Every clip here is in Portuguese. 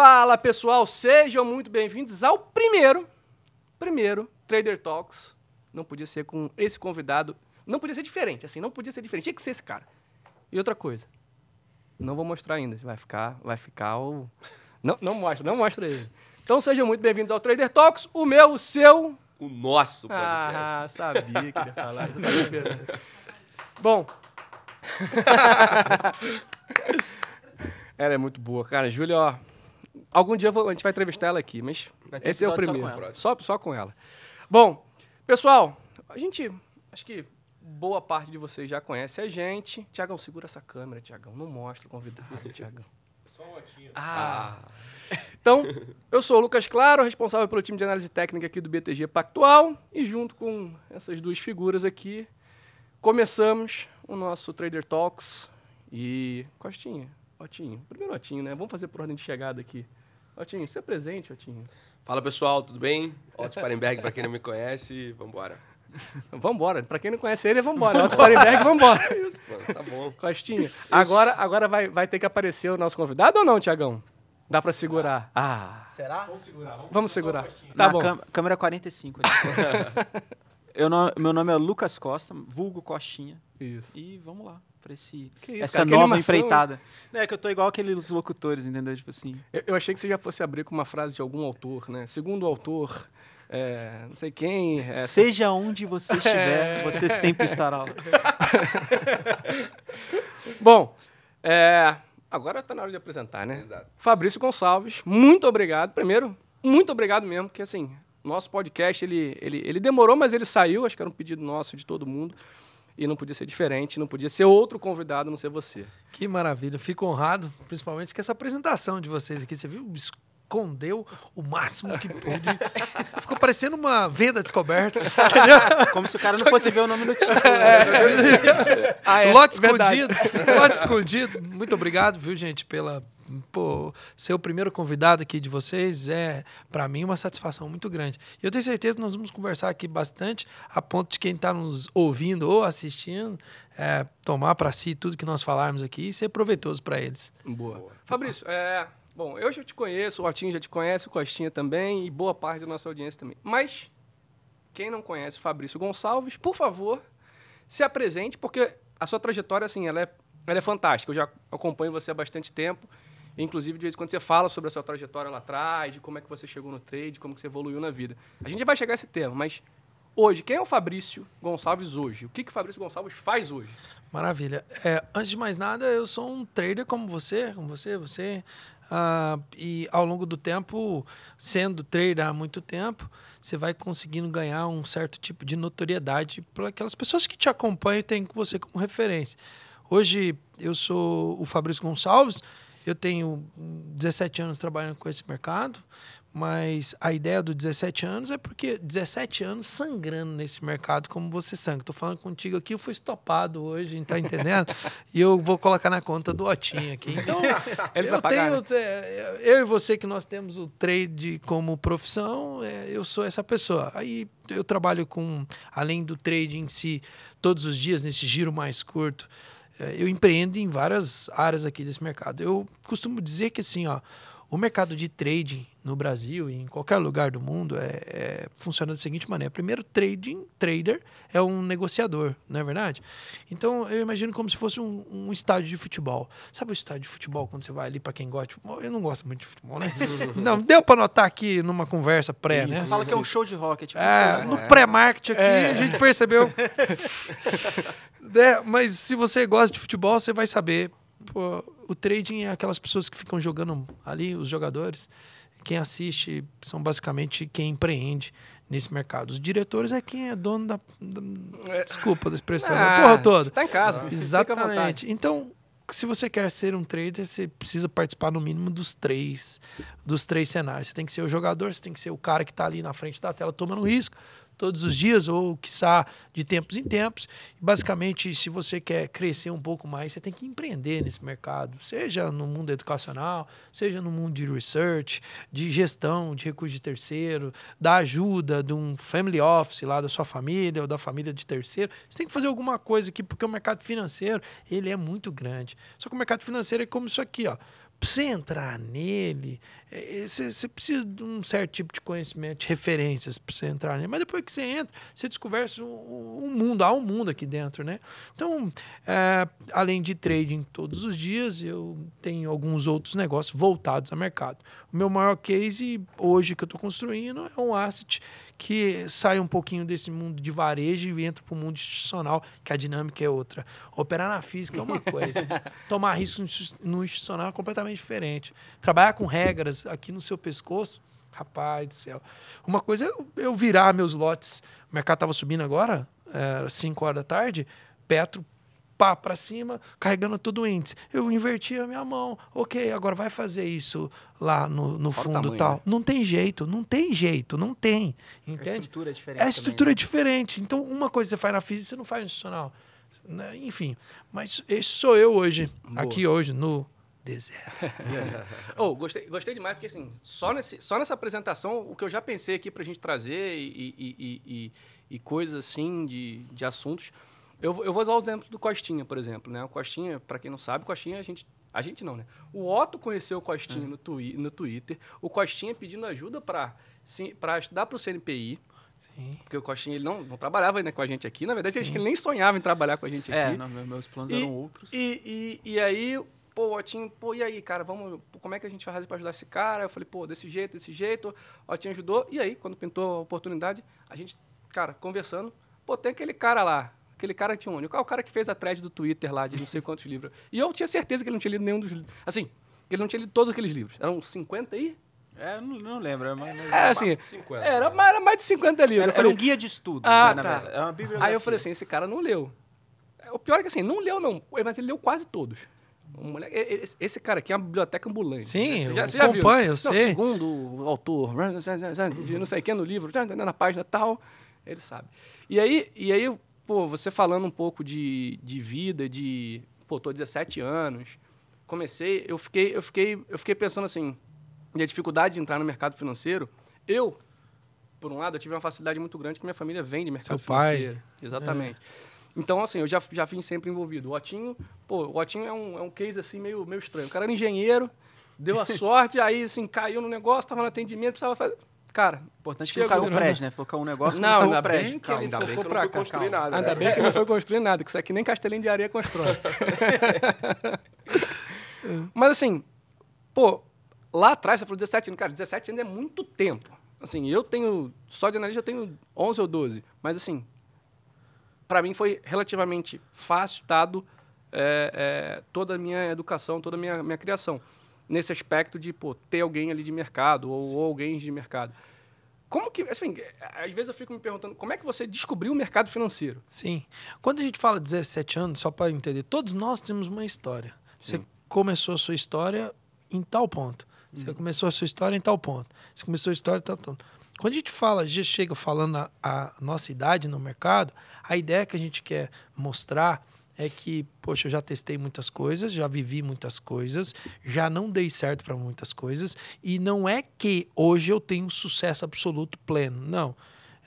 Fala pessoal, sejam muito bem-vindos ao primeiro, primeiro Trader Talks. Não podia ser com esse convidado, não podia ser diferente, assim, não podia ser diferente, tinha que ser esse cara. E outra coisa, não vou mostrar ainda, vai ficar, vai ficar o... Não, não mostra, não mostra ele. Então sejam muito bem-vindos ao Trader Talks, o meu, o seu... O nosso podcast. Ah, sabia que ia falar. Bom... ela é muito boa, cara. Júlia, ó, Algum dia vou, a gente vai entrevistar ela aqui, mas esse é o primeiro. Só com, só, só com ela. Bom, pessoal, a gente. Acho que boa parte de vocês já conhece a gente. Tiagão, segura essa câmera, Tiagão. Não mostra o convidado, Tiagão. Só um otinho. Ah. Então, eu sou o Lucas Claro, responsável pelo time de análise técnica aqui do BTG Pactual. E junto com essas duas figuras aqui, começamos o nosso Trader Talks. E. Costinha, Otinho. Primeiro Otinho, né? Vamos fazer por ordem de chegada aqui. Otinho, se presente, Otinho. Fala pessoal, tudo bem? Otto Sparenberg, para quem não me conhece, vambora. vambora. Para quem não conhece ele, vambora. Otto Sparenberg, vambora. Isso, mano, tá bom. Costinha. Agora, agora vai, vai ter que aparecer o nosso convidado ou não, Tiagão? Dá para segurar. Ah. Será? Vamos segurar. Vamos, vamos segurar. Tá Na bom. câmera 45. Eu, meu nome é Lucas Costa, vulgo Costinha. Isso. E vamos lá pra esse, isso, essa cara, nova animação, empreitada. É que eu tô igual aqueles locutores, entendeu? Tipo assim. Eu, eu, achei que você já fosse abrir com uma frase de algum autor, né? Segundo o autor, é, não sei quem. É, Seja onde você estiver, é... você sempre estará lá. Bom, é, agora tá na hora de apresentar, né? Exato. Fabrício Gonçalves, muito obrigado. Primeiro, muito obrigado mesmo, porque assim, nosso podcast ele, ele, ele demorou, mas ele saiu, acho que era um pedido nosso de todo mundo e não podia ser diferente, não podia ser outro convidado, não ser você. Que maravilha, fico honrado, principalmente com essa apresentação de vocês aqui. Você viu? Escondeu o máximo que pôde. Ficou parecendo uma venda descoberta. Como se o cara não fosse ver o nome no título. É. Ah, é, lote escondido. Lote escondido. Muito obrigado, viu, gente, pela, pô, ser o primeiro convidado aqui de vocês é, para mim, uma satisfação muito grande. E eu tenho certeza que nós vamos conversar aqui bastante, a ponto de quem está nos ouvindo ou assistindo é, tomar para si tudo que nós falarmos aqui e ser proveitoso para eles. Boa. Boa. Fabrício, é, bom, eu já te conheço, o Otinho já te conhece, o Costinha também e boa parte da nossa audiência também. Mas quem não conhece o Fabrício Gonçalves, por favor, se apresente, porque a sua trajetória, assim, ela é, ela é fantástica. Eu já acompanho você há bastante tempo. Inclusive, de vez em quando você fala sobre a sua trajetória lá atrás, de como é que você chegou no trade, como que você evoluiu na vida. A gente vai chegar a esse tema, mas hoje, quem é o Fabrício Gonçalves hoje? O que, que o Fabrício Gonçalves faz hoje? Maravilha. É, antes de mais nada, eu sou um trader como você, como você, você. Uh, e ao longo do tempo, sendo trader há muito tempo, você vai conseguindo ganhar um certo tipo de notoriedade para aquelas pessoas que te acompanham e têm você como referência. Hoje, eu sou o Fabrício Gonçalves, eu tenho 17 anos trabalhando com esse mercado, mas a ideia do 17 anos é porque 17 anos sangrando nesse mercado como você sangra. Estou falando contigo aqui, eu fui estopado hoje, tá entendendo? e eu vou colocar na conta do Otinho aqui. Então, eu, tenho, né? eu e você que nós temos o trade como profissão, é, eu sou essa pessoa. Aí eu trabalho com, além do trade em si, todos os dias nesse giro mais curto, eu empreendo em várias áreas aqui desse mercado. Eu costumo dizer que assim, ó, o mercado de trading no Brasil e em qualquer lugar do mundo é, é, funciona da seguinte maneira: primeiro, trading trader é um negociador, não é verdade? Então eu imagino como se fosse um, um estádio de futebol. Sabe o estádio de futebol quando você vai ali para quem gosta de futebol? Eu não gosto muito de futebol, né? não, deu para notar aqui numa conversa pré, né? Isso. né? Fala que é um show de rock, tipo é, um no pré-market aqui é. a gente percebeu. é, mas se você gosta de futebol, você vai saber. Pô, o trading é aquelas pessoas que ficam jogando ali, os jogadores. Quem assiste são basicamente quem empreende nesse mercado. Os diretores é quem é dono da. da é. desculpa da expressão, ah, a porra toda. Tá em casa. Exatamente. Então, se você quer ser um trader, você precisa participar no mínimo dos três, dos três cenários. Você tem que ser o jogador, você tem que ser o cara que está ali na frente da tela tomando risco, todos os dias, ou quiçá de tempos em tempos. Basicamente, se você quer crescer um pouco mais, você tem que empreender nesse mercado, seja no mundo educacional, seja no mundo de research, de gestão de recursos de terceiro, da ajuda de um family office lá da sua família ou da família de terceiro. Você tem que fazer alguma coisa aqui, porque o mercado financeiro ele é muito grande. Só que o mercado financeiro é como isso aqui, ó. Pra você entrar nele, você precisa de um certo tipo de conhecimento, de referências para você entrar, né? Mas depois que você entra, você descobre um, um mundo, há um mundo aqui dentro, né? Então, é, além de trading todos os dias, eu tenho alguns outros negócios voltados ao mercado. O meu maior case hoje que eu estou construindo é um asset que sai um pouquinho desse mundo de varejo e entra para o mundo institucional, que a dinâmica é outra. Operar na física é uma coisa, tomar risco no institucional é completamente diferente. Trabalhar com regras aqui no seu pescoço, rapaz do céu. Uma coisa é eu, virar meus lotes, o mercado estava subindo agora, era 5 horas da tarde, Petro pá para cima, carregando todo o índice. Eu inverti a minha mão. Ok, agora vai fazer isso lá no, no fundo tamanho, tal. né? Não tem jeito, não tem jeito, não tem. A Entende? estrutura é diferente. A também, estrutura né? é diferente. Então, uma coisa você faz na física, você não faz no institucional. Né? Enfim, mas esse sou eu hoje, Boa. aqui hoje, no deserto. Oh, gostei, gostei demais, porque assim, só, nesse, só nessa apresentação, o que eu já pensei aqui pra gente trazer e, e, e, e, coisas assim de, de assuntos. Eu, eu vou usar o exemplo do Costinha, por exemplo. Né? O Costinha, pra quem não sabe, o Costinha a gente. A gente não, né? O Otto conheceu o Costinha no, twi no Twitter. O Costinha pedindo ajuda pra estudar pro CNPI. Sim. Porque o Costinha ele não, não trabalhava ainda com a gente aqui. Na verdade, acho que ele nem sonhava em trabalhar com a gente É, aqui. não, meus planos E- eram outros. E, e, e aí, pô, Otinho, pô, e aí, cara, vamos, como é que a gente vai fazer pra ajudar esse cara? Eu falei, pô, desse jeito, desse jeito. Otinho ajudou. E aí, quando pintou a oportunidade, a gente, cara, conversando, pô, tem aquele cara lá. Aquele cara tinha um único. Ah, o cara que fez a thread do Twitter lá, de não sei quantos livros. E eu tinha certeza que ele não tinha lido nenhum dos livros. Assim, que ele não tinha lido todos aqueles livros. Eram 50 aí? É, não, não lembro. Mas, mas- É, assim, 50. era, era mais de 50 livros. era, Eu era falei, um guia de estudos, Ah, né, na tá. verdade. Bibliografia. Aí eu falei assim, esse cara não leu. O pior é que assim, não leu não, mas ele leu quase todos. O moleque- esse cara aqui é uma biblioteca ambulante. Sim, né? eu Você já, você viu? acompanho, eu Não, sei. Segundo o autor, de não sei o que no livro, na página tal, ele sabe. E aí, e aí pô, você falando um pouco de, de vida, de... Pô, tô 17 anos, comecei, eu fiquei, eu fiquei, eu fiquei pensando assim, e a dificuldade de entrar no mercado financeiro, eu, por um lado, eu tive uma facilidade muito grande que minha família vem de mercado Seu pai. financeiro. Exatamente. Então, assim, eu já, já vim sempre envolvido. O Otinho, pô, o Otinho é um, é um case, assim, meio, meio estranho. O cara era engenheiro, deu a sorte, aí, assim, caiu no negócio, tava no atendimento, precisava fazer... Cara, Importante que não caiu né? prédio, né? Focar um negócio não, não ainda prédio. bem que Calma, ele ainda bem focou que não cá, construir nada, Ainda né? bem que não foi construir nada, que isso aqui nem castelinho de areia constrói. Mas assim, pô, lá atrás, você falou 17 anos. Cara, 17 anos é muito tempo. Assim, eu tenho, só de analista eu tenho 11 ou 12. Mas assim, para mim foi relativamente fácil, dado é, é, toda a minha educação, toda a minha, minha criação. Nesse aspecto de, pô, ter alguém ali de mercado ou, ou alguém de mercado. Como que, assim, às vezes eu fico me perguntando, como é que você descobriu o mercado financeiro? Sim. Quando a gente fala 17 anos, só para entender, todos nós temos uma história. Você começou a sua história em tal ponto. Você começou a sua história em tal ponto. Você começou a história em tal ponto. Quando a gente fala, já chega falando a, a nossa idade no mercado, a ideia que a gente quer mostrar é que, poxa, eu já testei muitas coisas, já vivi muitas coisas, já não dei certo para muitas coisas, e não é que hoje eu tenho um sucesso absoluto pleno. Não.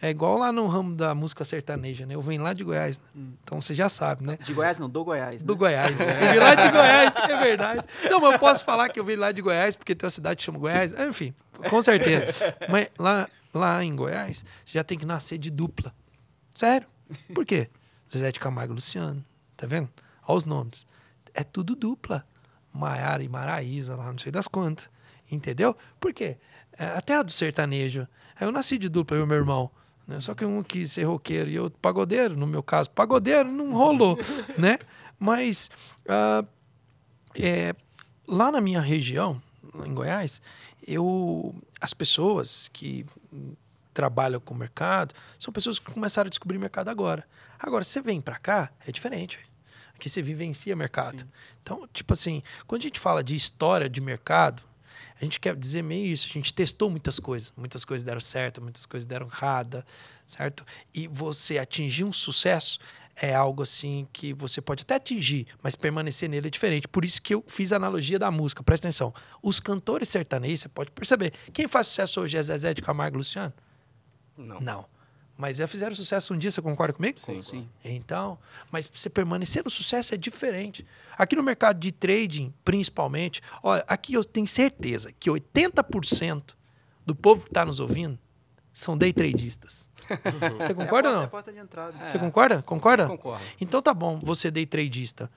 É igual lá no ramo da música sertaneja, né? Eu venho lá de Goiás, né? então você já sabe, né? De Goiás não, do Goiás. Do né? Goiás. Eu vim lá de Goiás, é verdade. Não, mas eu posso falar que eu vim lá de Goiás, porque tem uma cidade que chama Goiás. Enfim, com certeza. Mas lá, lá em Goiás, você já tem que nascer de dupla. Sério. Por quê? Zezé de Camargo e Luciano. Tá vendo? Olha os nomes. É tudo dupla. Maiara e Maraísa, lá não sei das quantas. Entendeu? Por quê? É, até a do sertanejo. Eu nasci de dupla, eu e meu irmão. né? Só que um quis ser roqueiro e outro pagodeiro, no meu caso. Pagodeiro não rolou, né? Mas ah, é, lá na minha região, em Goiás, eu, as pessoas que trabalham com o mercado são pessoas que começaram a descobrir mercado agora. Agora, você vem para cá, é diferente. Aqui você vivencia mercado. Então, tipo assim, quando a gente fala de história de mercado, a gente quer dizer meio isso. A gente testou muitas coisas. Muitas coisas deram certo, muitas coisas deram errada, certo? E você atingir um sucesso é algo assim que você pode até atingir, mas permanecer nele é diferente. Por isso que eu fiz a analogia da música. Presta atenção. Os cantores sertanejos, você pode perceber. Quem faz sucesso hoje é Zezé de Camargo e Luciano? Não. Não. Mas já fizeram sucesso um dia, você concorda comigo? Sim, sim. Então, mas você permanecer no sucesso é diferente. Aqui no mercado de trading, principalmente, olha, aqui eu tenho certeza que 80% do povo que está nos ouvindo são day tradistas. Você concorda ou é a porta, não? É a porta de entrada. Você concorda? Concorda? Concordo. Então tá bom, você day tradista.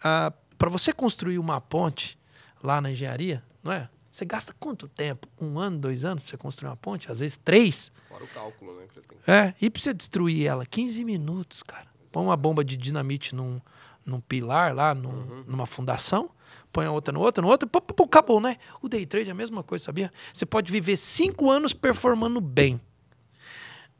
para você construir uma ponte lá na engenharia, não é? Você gasta quanto tempo? Um ano, dois anos para você construir uma ponte? Às vezes três. Fora o cálculo, né? Que você tem. É, e pra você destruir ela? 15 minutos, cara. Põe uma bomba de dinamite num, num pilar lá, num- numa fundação, põe a outra no outro, no outro, pô, pô, pô, acabou, né? O day trade é a mesma coisa, sabia? Você pode viver cinco anos performando bem.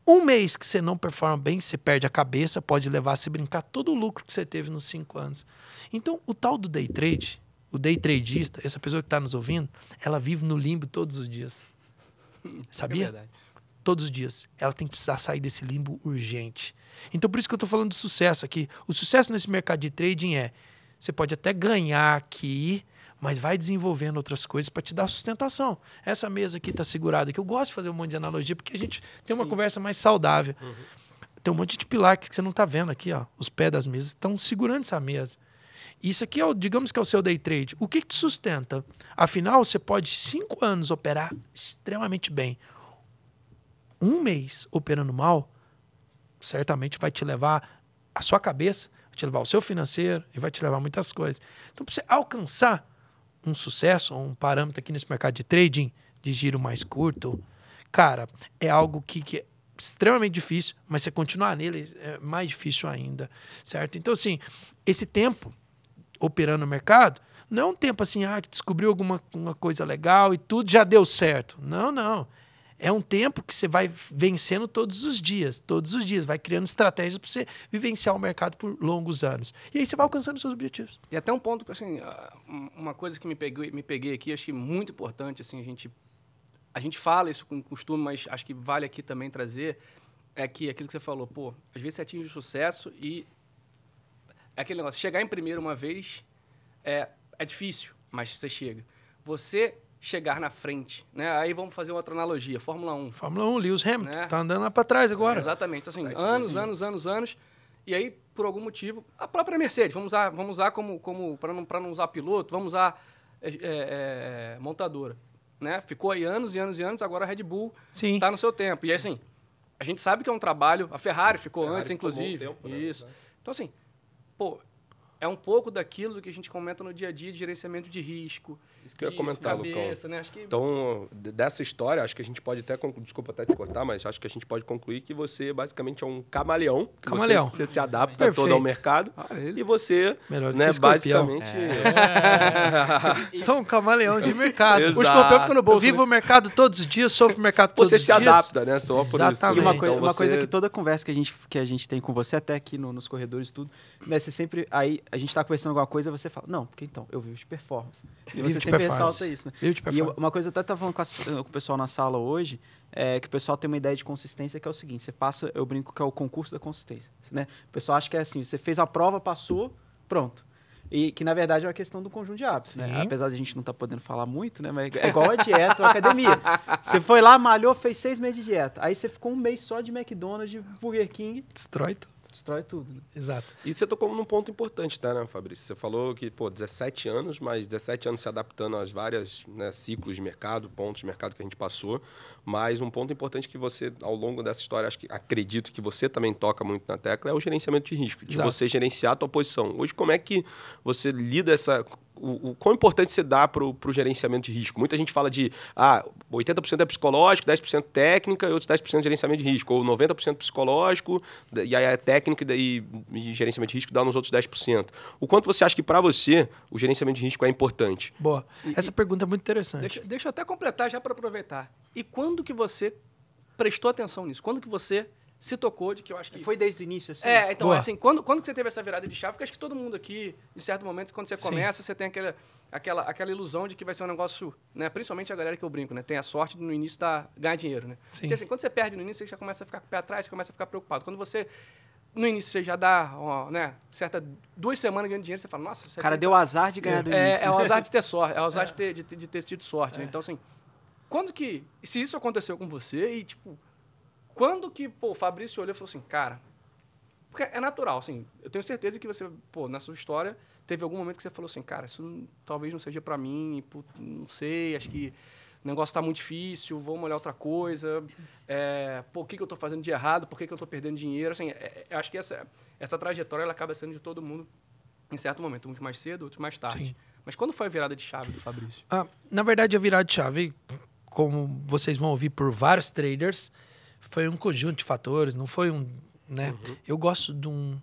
Um mês que você não performa bem, você perde a cabeça, pode levar a se brincar todo o lucro que você teve nos cinco anos. Então, o tal do day trade, o day tradista, essa pessoa que está nos ouvindo, ela vive no limbo todos os dias. Sabia? É verdade. todos os dias. Ela tem que precisar sair desse limbo urgente. Então, por isso que eu estou falando do sucesso aqui. O sucesso nesse mercado de trading é: você pode até ganhar aqui, mas vai desenvolvendo outras coisas para te dar sustentação. Essa mesa aqui está segurada aqui. Eu gosto de fazer um monte de analogia porque a gente tem uma conversa mais saudável. Tem um monte de pilar que você não está vendo aqui, ó. Os pés das mesas estão segurando essa mesa. Isso aqui é, o, digamos que é o seu day trade. O que, que te sustenta? Afinal, você pode cinco anos operar extremamente bem. Um mês operando mal, certamente vai te levar a sua cabeça, vai te levar o seu financeiro e vai te levar muitas coisas. Então, para você alcançar um sucesso, um parâmetro aqui nesse mercado de trading, de giro mais curto, cara, é algo que, que é extremamente difícil, mas você continuar nele é mais difícil ainda, certo? Então, assim, esse tempo operando no mercado não é um tempo assim, ah, que descobriu alguma uma coisa legal e tudo já deu certo. Não, não. É um tempo que você vai vencendo todos os dias, todos os dias, vai criando estratégias para você vivenciar o mercado por longos anos. E aí você vai alcançando seus objetivos. E até um ponto, assim, ah, um- uma coisa que me peguei, me peguei aqui, achei muito importante, assim, a gente, a gente fala isso com costume, mas acho que vale aqui também trazer, é que aquilo que você falou, pô, às vezes você atinge o sucesso e é aquele negócio, chegar em primeiro uma vez é, é difícil, mas você chega. Você chegar na frente, né? Aí vamos fazer outra analogia, Fórmula 1. Fórmula 1, Lewis Hamilton, Né? tá andando lá para trás agora. Exatamente. Assim, anos, anos, anos, anos. E aí, por algum motivo, a própria Mercedes, vamos usar, vamos usar como, como para não, pra não usar piloto, vamos usar é, é, é, montadora. Né? Ficou aí anos e anos e anos, agora a Red Bull Sim. está no seu tempo. E assim, a gente sabe que é um trabalho. A Ferrari ficou Ferrari antes, ficou bom inclusive. tempo, né? Isso. Então, assim, pô, é um pouco daquilo que a gente comenta no dia a dia de gerenciamento de risco. Isso que eu ia de comentar, Lucão. cabeça, né? Acho que Então, dessa história, acho que a gente pode até concluir, desculpa até te cortar, mas acho que a gente pode concluir que você basicamente é um camaleão. que Camaleão. Você, você se adapta Perfeito. todo ao mercado. Ah, ele- E você, Melhor né, que escorpião. basicamente. Sou um camaleão de mercado. Exato. O escorpião fica no Eu bolso. vivo o mercado todos os dias, sofro o mercado todos Você os se dias. adapta, né? Só. Exatamente. E uma, Então coisa, uma você- coisa que toda conversa que a gente, que a gente tem com você, até aqui no- nos corredores e tudo, né, você sempre. Aí a gente tá conversando alguma coisa, você fala, não, porque então, eu vivo de performance. E você sempre ressalta isso, né? Vivo de E performance. eu- uma coisa eu até tava falando com, as- com o pessoal na sala hoje, é que o pessoal tem uma ideia de consistência que é o seguinte, você passa, eu brinco que é o concurso da consistência, né? O pessoal acha que é assim, você fez a prova, passou, pronto. E que na verdade é uma questão do conjunto de hábitos, né? Sim. Apesar de a gente não estar podendo falar muito, né? Mas é igual a dieta ou a academia. Você foi lá, malhou, fez seis meses de dieta. Aí você ficou um mês só de McDonald's, de Burger King, Destrói tudo. Destrói tudo. né? Exato. E você tocou num ponto importante, tá, né, Fabrício? Você falou que, pô, 17 anos, mas 17 anos se adaptando às várias né, ciclos de mercado, pontos de mercado que a gente passou. Mas um ponto importante que você, ao longo dessa história, acho que acredito que você também toca muito na tecla, é o gerenciamento de risco, de Exato. você gerenciar a tua posição. Hoje, como é que você lida essa. O, o quão importante você dá para o gerenciamento de risco? Muita gente fala de ah, 80% é psicológico, 10% técnica e outros 10% de gerenciamento de risco. Ou 90% psicológico, e aí é técnica e, daí, e gerenciamento de risco dá nos outros 10%. O quanto você acha que para você o gerenciamento de risco é importante? Boa. Essa pergunta é muito interessante. Deixa, deixa eu até completar já para aproveitar. E quando que você prestou atenção nisso? Quando que você se tocou de que eu acho que... Foi desde o início, assim? É, então, Boa. assim, quando, quando que você teve essa virada de chave? Porque acho que todo mundo aqui, em certo momento, quando você Sim. começa, você tem aquela, aquela, aquela ilusão de que vai ser um negócio, né? Principalmente a galera que eu brinco, né? Tem a sorte de no início dar, ganhar dinheiro, né? Sim. Porque assim, quando você perde no início, você já começa a ficar com o pé atrás, você começa a ficar preocupado. Quando você, no início, você já dá, ó, né? Certa, duas semanas ganhando dinheiro, você fala, nossa... O cara deu azar de ganhar do início. É, é o azar de ter sorte, é o azar de, ter, de, ter, de ter tido sorte, né? Então, assim, quando que. Se isso aconteceu com você e, tipo, Quando que, pô, o Fabrício olhou e falou assim, cara, porque é natural, assim, eu tenho certeza que você, pô, na sua história, teve algum momento que você falou assim, cara, isso não- talvez não seja pra mim, pô, não sei, acho que o negócio tá muito difícil, vamos olhar outra coisa, é, pô, o que, que eu tô fazendo de errado, por que, que eu tô perdendo dinheiro, assim, é- é- acho que essa, essa trajetória, ela acaba sendo de todo mundo em certo momento, uns mais cedo, outros mais tarde. Sim. Mas quando foi a virada de chave do Fabrício? Ah, na verdade, a virada de chave, como vocês vão ouvir por vários traders, foi um conjunto de fatores, não foi um. Né? Eu gosto de, um,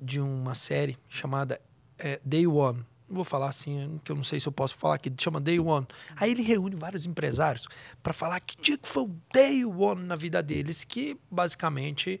de uma série chamada é, Day One. Não vou falar assim, que eu não sei se eu posso falar aqui, chama Day One. Aí ele reúne vários empresários para falar que dia que foi o Day One na vida deles, que basicamente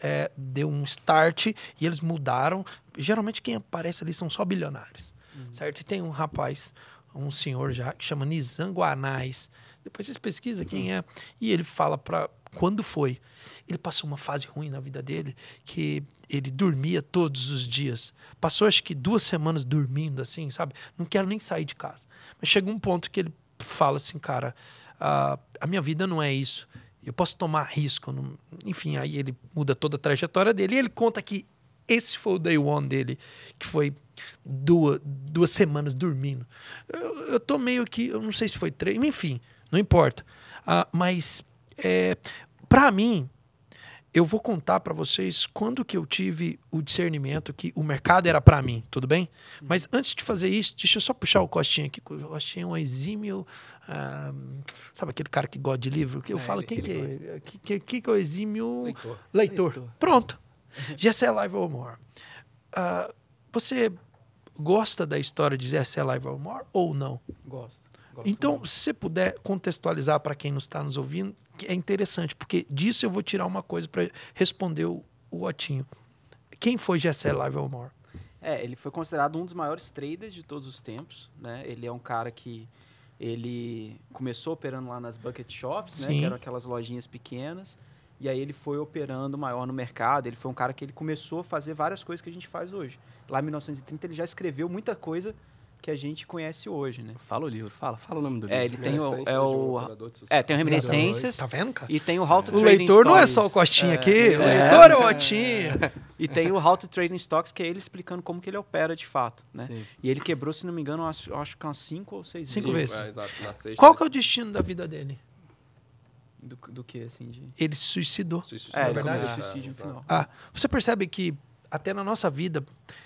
é, deu um start e eles mudaram. Geralmente quem aparece ali são só bilionários, certo? E tem um rapaz, um senhor já, que chama Nizango Anais. Depois vocês pesquisam quem é. E ele fala para quando foi. Ele passou uma fase ruim na vida dele, que ele dormia todos os dias. Passou acho que duas semanas dormindo, assim, sabe? Não quero nem sair de casa. Mas chegou um ponto que ele fala assim, cara, ah, a minha vida não é isso. Eu posso tomar risco. não- Enfim, aí ele muda toda a trajetória dele. E ele conta que esse foi o day one dele, que foi duas, duas semanas dormindo. Eu, eu tô meio que, eu não sei se foi treino, enfim, não importa. Ah, mas, é, para mim, eu vou contar para vocês quando que eu tive o discernimento que o mercado era para mim, tudo bem? Mas antes de fazer isso, deixa eu só puxar o Costinha aqui. que O Costinha é um exímio. ah, sabe aquele cara que gosta de livro? Que eu É, falo, ele- quem que ele é? Que, que, que que é o exímio. Leitor. Leitor. Leitor. Pronto. Gessé Live More. Ah, você gosta da história de Gessé Live More ou não? Gosto. Então, se você puder contextualizar para quem não está nos ouvindo, é interessante, porque disso eu vou tirar uma coisa para responder o, o Otinho. Quem foi Gessé Live More? É, ele foi considerado um dos maiores traders de todos os tempos, né? Ele é um cara que ele começou operando lá nas bucket shops, né? Que eram aquelas lojinhas pequenas. E aí ele foi operando maior no mercado. Ele foi um cara que ele começou a fazer várias coisas que a gente faz hoje. Lá em 1930 ele já escreveu muita coisa que a gente conhece hoje, né? Fala o livro, fala, fala o nome do livro. É, ele tem o, é de um o sucesso. é, tem o Reminiscências Tá vendo, cara? e tem o How to O Trade in leitor não é só o Costinha É, aqui, o é. leitor é o Otinho. E tem o How to Trade in Stocks, que é ele explicando como que ele opera de fato, né? Sim. E ele quebrou, se não me engano, acho, acho que umas 5 ou 6 Cinco vezes. É, exato, na sexta. Qual que é o destino da vida dele? Do, do que, assim, de... Ele se suicidou. Suicídio É, na verdade, sexta, o suicídio no final. Ah, você percebe que até na nossa vida,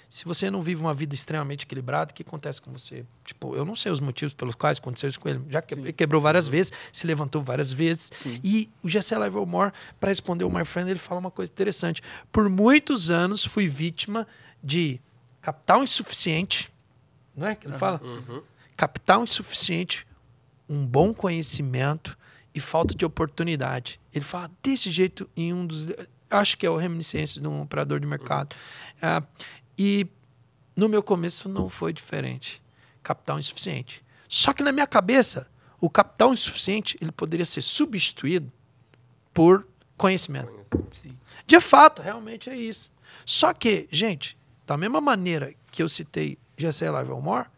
se você não vive uma vida extremamente equilibrada, o que acontece com você? Tipo, eu não sei os motivos pelos quais aconteceu isso com ele. Já que, quebrou várias vezes, se levantou várias vezes. Sim. E o Gessé Livermore, para responder o My Friend, ele fala uma coisa interessante. Por muitos anos fui vítima de capital insuficiente, não é que ele fala? Uhum. Capital insuficiente, um bom conhecimento e falta de oportunidade. Ele fala desse jeito em um dos. Acho que é o reminiscência de um operador de mercado. Ah, e no meu começo não foi diferente. Capital insuficiente. Só que na minha cabeça, o capital insuficiente ele poderia ser substituído por conhecimento. Sim. De fato, realmente é isso. Só que, gente, da mesma maneira que eu citei Gessé Livermore,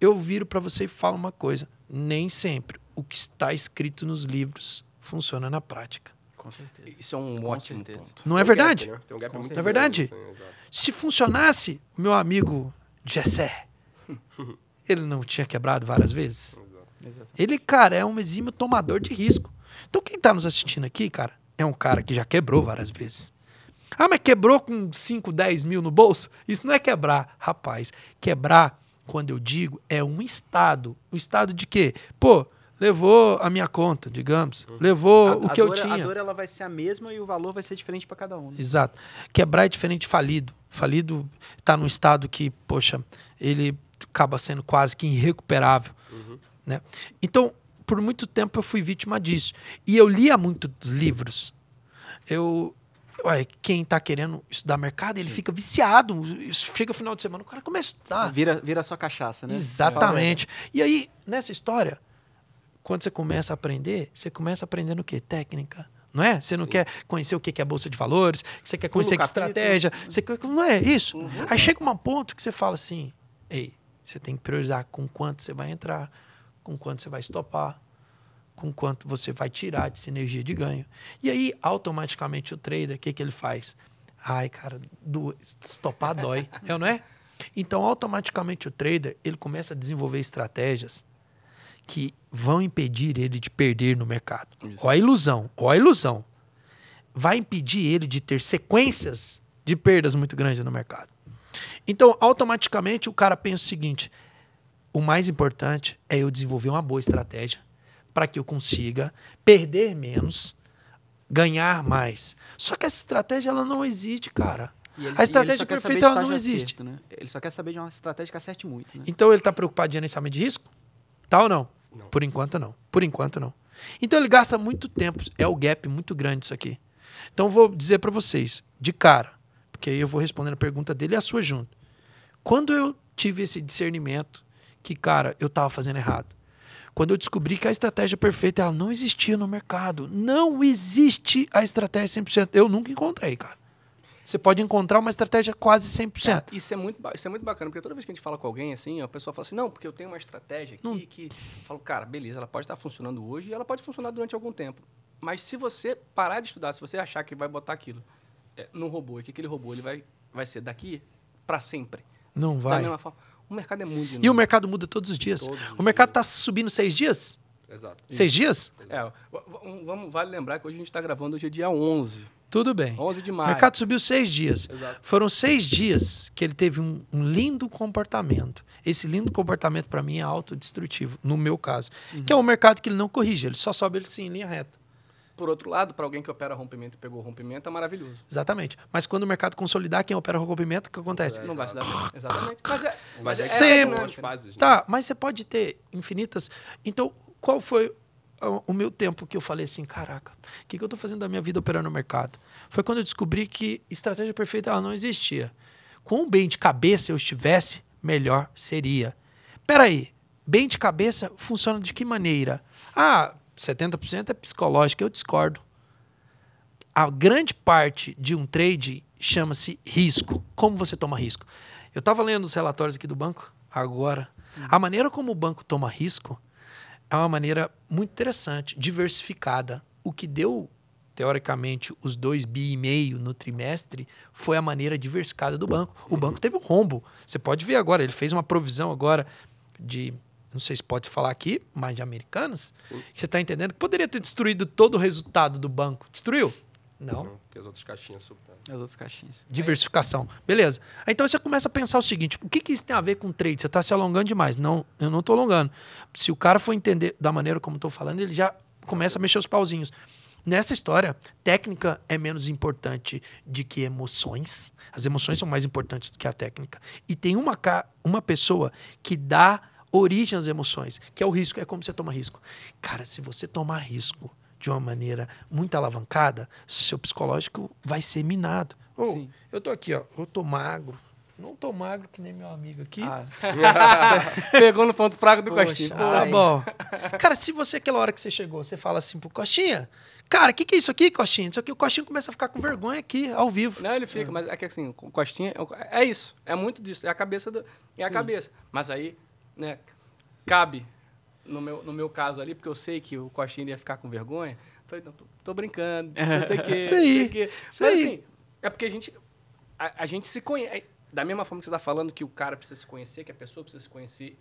eu viro para você e falo uma coisa. Nem sempre o que está escrito nos livros funciona na prática. Com certeza. Isso é um Com ótimo certeza. ponto. Não é um gap, verdade? né? Tem um gap Com muito certeza. É verdade? assim, exato. Se funcionasse, o meu amigo Gessé, ele não tinha quebrado várias vezes? Exatamente. Ele, cara, é um exímio tomador de risco. Então, quem está nos assistindo aqui, cara, é um cara que já quebrou várias vezes. Ah, mas quebrou com 5, 10 mil no bolso? Isso não é quebrar, rapaz. Quebrar, quando eu digo, é um estado. Um estado de quê? Pô, levou a minha conta, digamos. Levou A- o que eu dor- tinha. A dor ela vai ser a mesma e o valor vai ser diferente para cada um. né? Exato. Quebrar é diferente de falido. Falido está num estado que, poxa, ele acaba sendo quase que irrecuperável. Né? Então, por muito tempo eu fui vítima disso. E eu lia muitos livros. Eu. Ué, quem está querendo estudar mercado, ele fica viciado. Chega o final de semana, o cara começa a estudar. Vira, vira só cachaça, né? Exatamente. E aí, nessa história, quando você começa a aprender, você começa aprendendo o quê? Técnica. Não é? Você não quer conhecer o que é a bolsa de valores, você quer conhecer que estratégia, você quer, não é isso. Aí chega um ponto que você fala assim: ei, você tem que priorizar com quanto você vai entrar, com quanto você vai estopar, com quanto você vai tirar de sinergia de ganho. E aí, automaticamente, o trader, o que, que ele faz? Ai, cara, do, estopar dói, é não é? Então, automaticamente, o trader ele começa a desenvolver estratégias que vão impedir ele de perder no mercado. Ó a ilusão, ó a ilusão. Vai impedir ele de ter sequências de perdas muito grandes no mercado. Então, automaticamente, o cara pensa o seguinte: o mais importante é eu desenvolver uma boa estratégia para que eu consiga perder menos, ganhar mais. Só que essa estratégia ela não existe, cara. Ele- A estratégia perfeita, ela não existe. acerto, né? Ele só quer saber de uma estratégia que acerte muito, né? Então ele está preocupado de gerenciamento de risco? Tá ou não? Não. Por enquanto não. Por enquanto não. Então ele gasta muito tempo. É o gap muito grande isso aqui. Então vou dizer para vocês, de cara, porque aí eu vou respondendo a pergunta dele e a sua junto. Quando eu tive esse discernimento que, cara, eu estava fazendo errado. Quando eu descobri que a estratégia perfeita ela não existia no mercado. Não existe a estratégia 100%. Eu nunca encontrei, cara. Você pode encontrar uma estratégia quase 100%. Isso é, muito, isso é muito bacana, porque toda vez que a gente fala com alguém, assim, a pessoa fala assim, não, porque eu tenho uma estratégia aqui que... Eu falo, cara, beleza, ela pode estar funcionando hoje e ela pode funcionar durante algum tempo. Mas se você parar de estudar, se você achar que vai botar aquilo é, num robô, e que aquele robô ele vai, vai ser daqui para sempre, Não da vai. mesma forma, o mercado é muito E o mercado muda todos os dias. Todos os o mercado está subindo seis dias? Exato. Seis dias? É, vamos, vale lembrar que hoje a gente está gravando, hoje é dia 11. Tudo bem. 11 de O maio. mercado subiu seis dias. Exato. Foram seis dias que ele teve um, um lindo comportamento. Esse lindo comportamento, para mim, é autodestrutivo, no meu caso. Que é um mercado que ele não corrige, ele só sobe ele sim em linha reta. Por outro lado, para alguém que opera rompimento e pegou rompimento, é maravilhoso. Exatamente. Mas quando o mercado consolidar, quem opera o rompimento, o que acontece? Não vai se dar bem. Exatamente. Mas é, Mas é é, Sempre. fases. né? Tá, mas você pode ter infinitas. Então, qual foi o- meu tempo que eu falei assim, caraca, o que, que eu tô fazendo da minha vida operando no mercado? Foi quando eu descobri que estratégia perfeita ela não existia. Quão bem de cabeça eu estivesse, melhor seria. Peraí, bem de cabeça funciona de que maneira? Ah, 70% é psicológico, eu discordo. A grande parte de um trade chama-se risco. Como você toma risco? Eu estava lendo os relatórios aqui do banco agora. A maneira como o banco toma risco é uma maneira muito interessante, diversificada. O que deu, teoricamente, os 2 bi e meio no trimestre foi a maneira diversificada do banco. O banco teve um rombo. Você pode ver agora, ele fez uma provisão agora de, não sei se pode falar aqui, mas de americanas. Você está entendendo que poderia ter destruído todo o resultado do banco. Destruiu? Não. Não, porque as outras caixinhas superam. As outras caixinhas. Diversificação. Beleza. Então você começa a pensar o seguinte: o que, que isso tem a ver com trade? Você está se alongando demais. Não, eu não estou alongando. Se o cara for entender da maneira como estou falando, ele já começa a mexer os pauzinhos. Nessa história, técnica é menos importante de que emoções. As emoções são mais importantes do que a técnica. E tem uma, ca- uma pessoa que dá origem às emoções, que é o risco. É como você toma risco. Cara, se você tomar risco de uma maneira muito alavancada, seu psicológico vai ser minado. Sim. eu tô aqui, ó. Eu tô magro. Não tô magro que nem meu amigo aqui. Ah, Pegou no ponto fraco do Poxa, Costinho. Pô, Tá bom. Cara, se você, aquela hora que você chegou, você fala assim pro Coxinha, cara, o que, que é isso aqui, Coxinha? Isso aqui, o Coxinha começa a ficar com vergonha aqui, ao vivo. Não, ele fica, mas é que assim, o Costinha é, é isso. É muito disso. É a cabeça do. É a cabeça. Mas aí, né, cabe, no meu, no meu caso ali, porque eu sei que o Costinha ia ficar com vergonha. Falei, não, tô, tô brincando, não sei o quê. Isso aí, não sei o quê. isso Mas aí. assim, é porque a gente. A, a gente se conhece. Da mesma forma que você está falando que o cara precisa se conhecer, que a pessoa precisa se conhecer,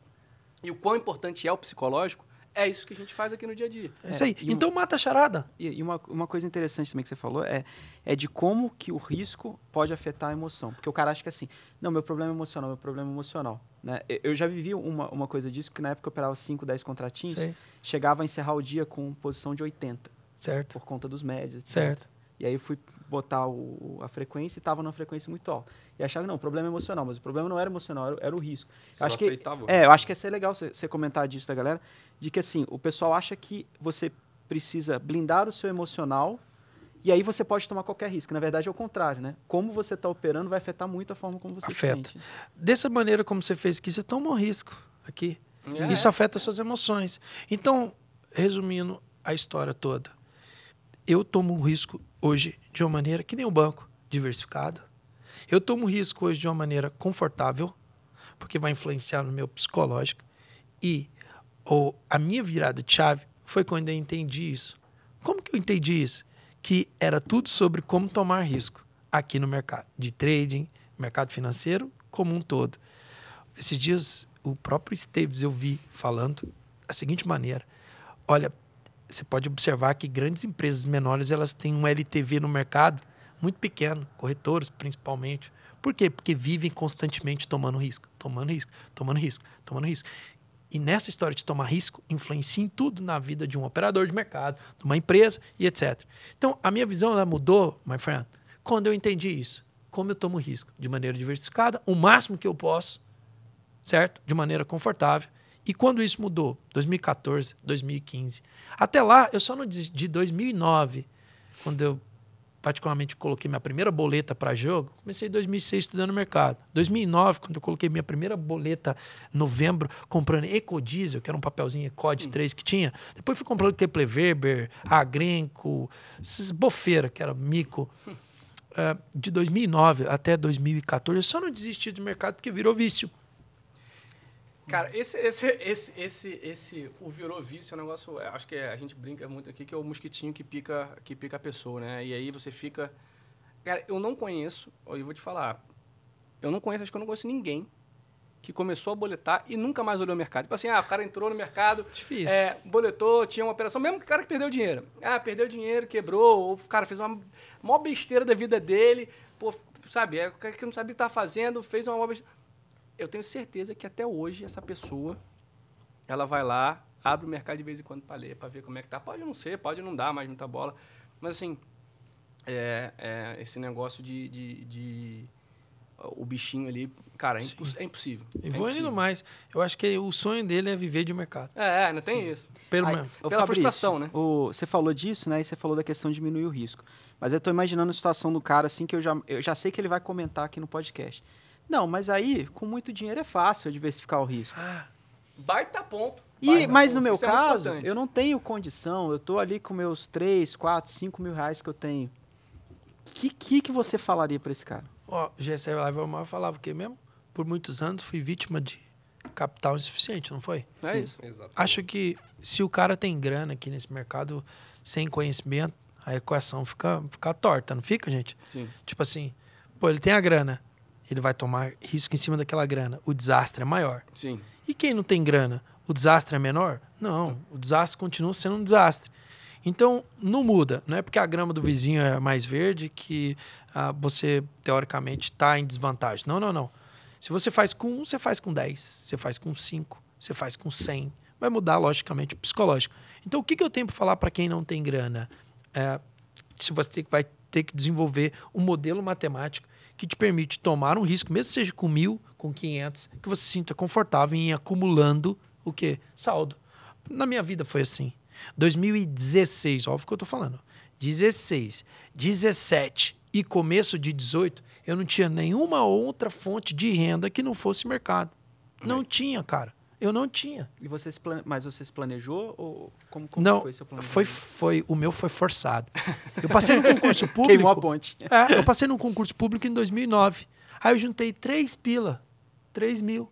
e o quão importante é o psicológico, é isso que a gente faz aqui no dia a dia. É isso aí. e um- Então mata a charada. E, e uma, uma coisa interessante também que você falou é, é de como que o risco pode afetar a emoção. Porque o cara acha que assim, não, meu problema é emocional, meu problema é emocional. Né? Eu- já vivi uma, uma coisa disso, que na época eu operava 5, 10 contratinhos, Sei. chegava a encerrar o dia com posição de 80, Certo. por conta dos médios, etc. Certo. E aí eu fui botar o, a frequência e estava numa frequência muito alta. E achava que não, o problema é emocional, mas o problema não era emocional, era, era o risco. Você Eu acho que, é, eu acho que ia ser legal você você comentar disso da galera, de que assim, o pessoal acha que você precisa blindar o seu emocional e aí você pode tomar qualquer risco. Na verdade é o contrário, né? Como você está operando vai afetar muito a forma como você Afeta. se sente. Dessa maneira como você fez aqui, você toma um risco aqui. É. Isso afeta as suas emoções. Então, resumindo a história toda, eu tomo um risco hoje de uma maneira que nem o banco, diversificado. Eu tomo risco hoje de uma maneira confortável, porque vai influenciar no meu psicológico. E ou, a minha virada de chave foi quando eu entendi isso. Como que eu entendi isso? Que era tudo sobre como tomar risco aqui no mercado de trading, mercado financeiro como um todo. Esses dias, o próprio Esteves eu vi falando da seguinte maneira: olha, você pode observar que grandes empresas menores elas têm um LTV no mercado muito pequeno, corretores principalmente. Por quê? Porque vivem constantemente tomando risco, tomando risco, tomando risco, tomando risco. E nessa história de tomar risco, influencia em tudo na vida de um operador de mercado, de uma empresa e etc. Então, a minha visão ela mudou, my friend, quando eu entendi isso. Como eu tomo risco? De maneira diversificada, o máximo que eu posso, certo? De maneira confortável. E quando isso mudou? 2014, 2015. Até lá, eu só não desisti de 2009, quando eu particularmente coloquei minha primeira boleta para jogo, comecei em 2006 estudando mercado. 2009, quando eu coloquei minha primeira boleta novembro comprando Ecodiesel, que era um papelzinho Ecod 3 que tinha. Depois fui comprando Kepler Weber, Agrenco, esses bofeira, que era mico. Uh, de 2009 até 2014, eu só não desisti do mercado porque virou vício. Cara, esse, esse, esse, esse, esse, o virou vício é um negócio, é, acho que a gente brinca muito aqui, que é o mosquitinho que pica, que pica a pessoa, né? E aí você fica... Cara, eu não conheço, eu vou te falar, eu não conheço, acho que eu não conheço ninguém que começou a boletar e nunca mais olhou o mercado. Tipo assim, ah, o cara entrou no mercado, Difícil. é, boletou, tinha uma operação, mesmo que o cara que perdeu dinheiro. Ah, perdeu dinheiro, quebrou, ou o cara fez uma maior besteira da vida dele, pô, sabe, é o cara que não sabe o que tá fazendo, fez uma maior besteira. Eu tenho certeza que até hoje essa pessoa, ela vai lá, abre o mercado de vez em quando para ler, para ver como é que tá. Pode não ser, pode não dar mais muita bola, mas assim, é, é, esse negócio de, de, de o bichinho ali, cara, é, imposs é impossível. E é vou indo mais. Eu acho que o sonho dele é viver de mercado. É, não tem isso. Pelo Aí, Pela Fabrício, frustração, né? o- você falou disso, né? E você falou da questão de diminuir o risco. Mas eu tô imaginando a situação do cara assim que eu já, eu já sei que ele vai comentar aqui no podcast. Não, mas aí, com muito dinheiro é fácil diversificar o risco. Baita ponto. E, baita mas ponto. no meu Isso é caso, importante. eu não tenho condição, eu tô ali com meus 3, 4, 5 mil reais que eu tenho. O que, que, que você falaria pra esse cara? Ó, GSL Live eu falava o quê mesmo? Por muitos anos fui vítima de capital insuficiente, não foi? É Sim. isso. Exato. Acho que se o cara tem grana aqui nesse mercado sem conhecimento, a equação fica, fica torta, não fica, gente? Sim. Tipo assim, pô, ele tem a grana, ele vai tomar risco em cima daquela grana. O desastre é maior. Sim. E quem não tem grana, o desastre é menor? Não, o desastre continua sendo um desastre. Então, não muda. Não é porque a grama do vizinho é mais verde que ah, você, teoricamente, está em desvantagem. Não, não, não. Se você faz com um, você faz com 10. Você faz com 5. Você faz com 100. Vai mudar, logicamente, o psicológico. Então, o que, que eu tenho para falar para quem não tem grana? É, se você vai ter que desenvolver um modelo matemático que te permite tomar um risco, mesmo que seja com mil, com 500, que você se sinta confortável em ir acumulando o quê? Saldo. Na minha vida foi assim. 2016, óbvio que eu tô falando. 16, 17 e começo de 18, eu não tinha nenhuma outra fonte de renda que não fosse mercado. Não tinha, cara. Eu não tinha. E você se plane... Mas você se planejou ou como, como não, foi seu planejamento? foi, foi, o meu foi forçado. Eu passei no concurso público. Queimou a ponte. É, eu passei num concurso público em 2009. Aí eu juntei três pila, 3 mil,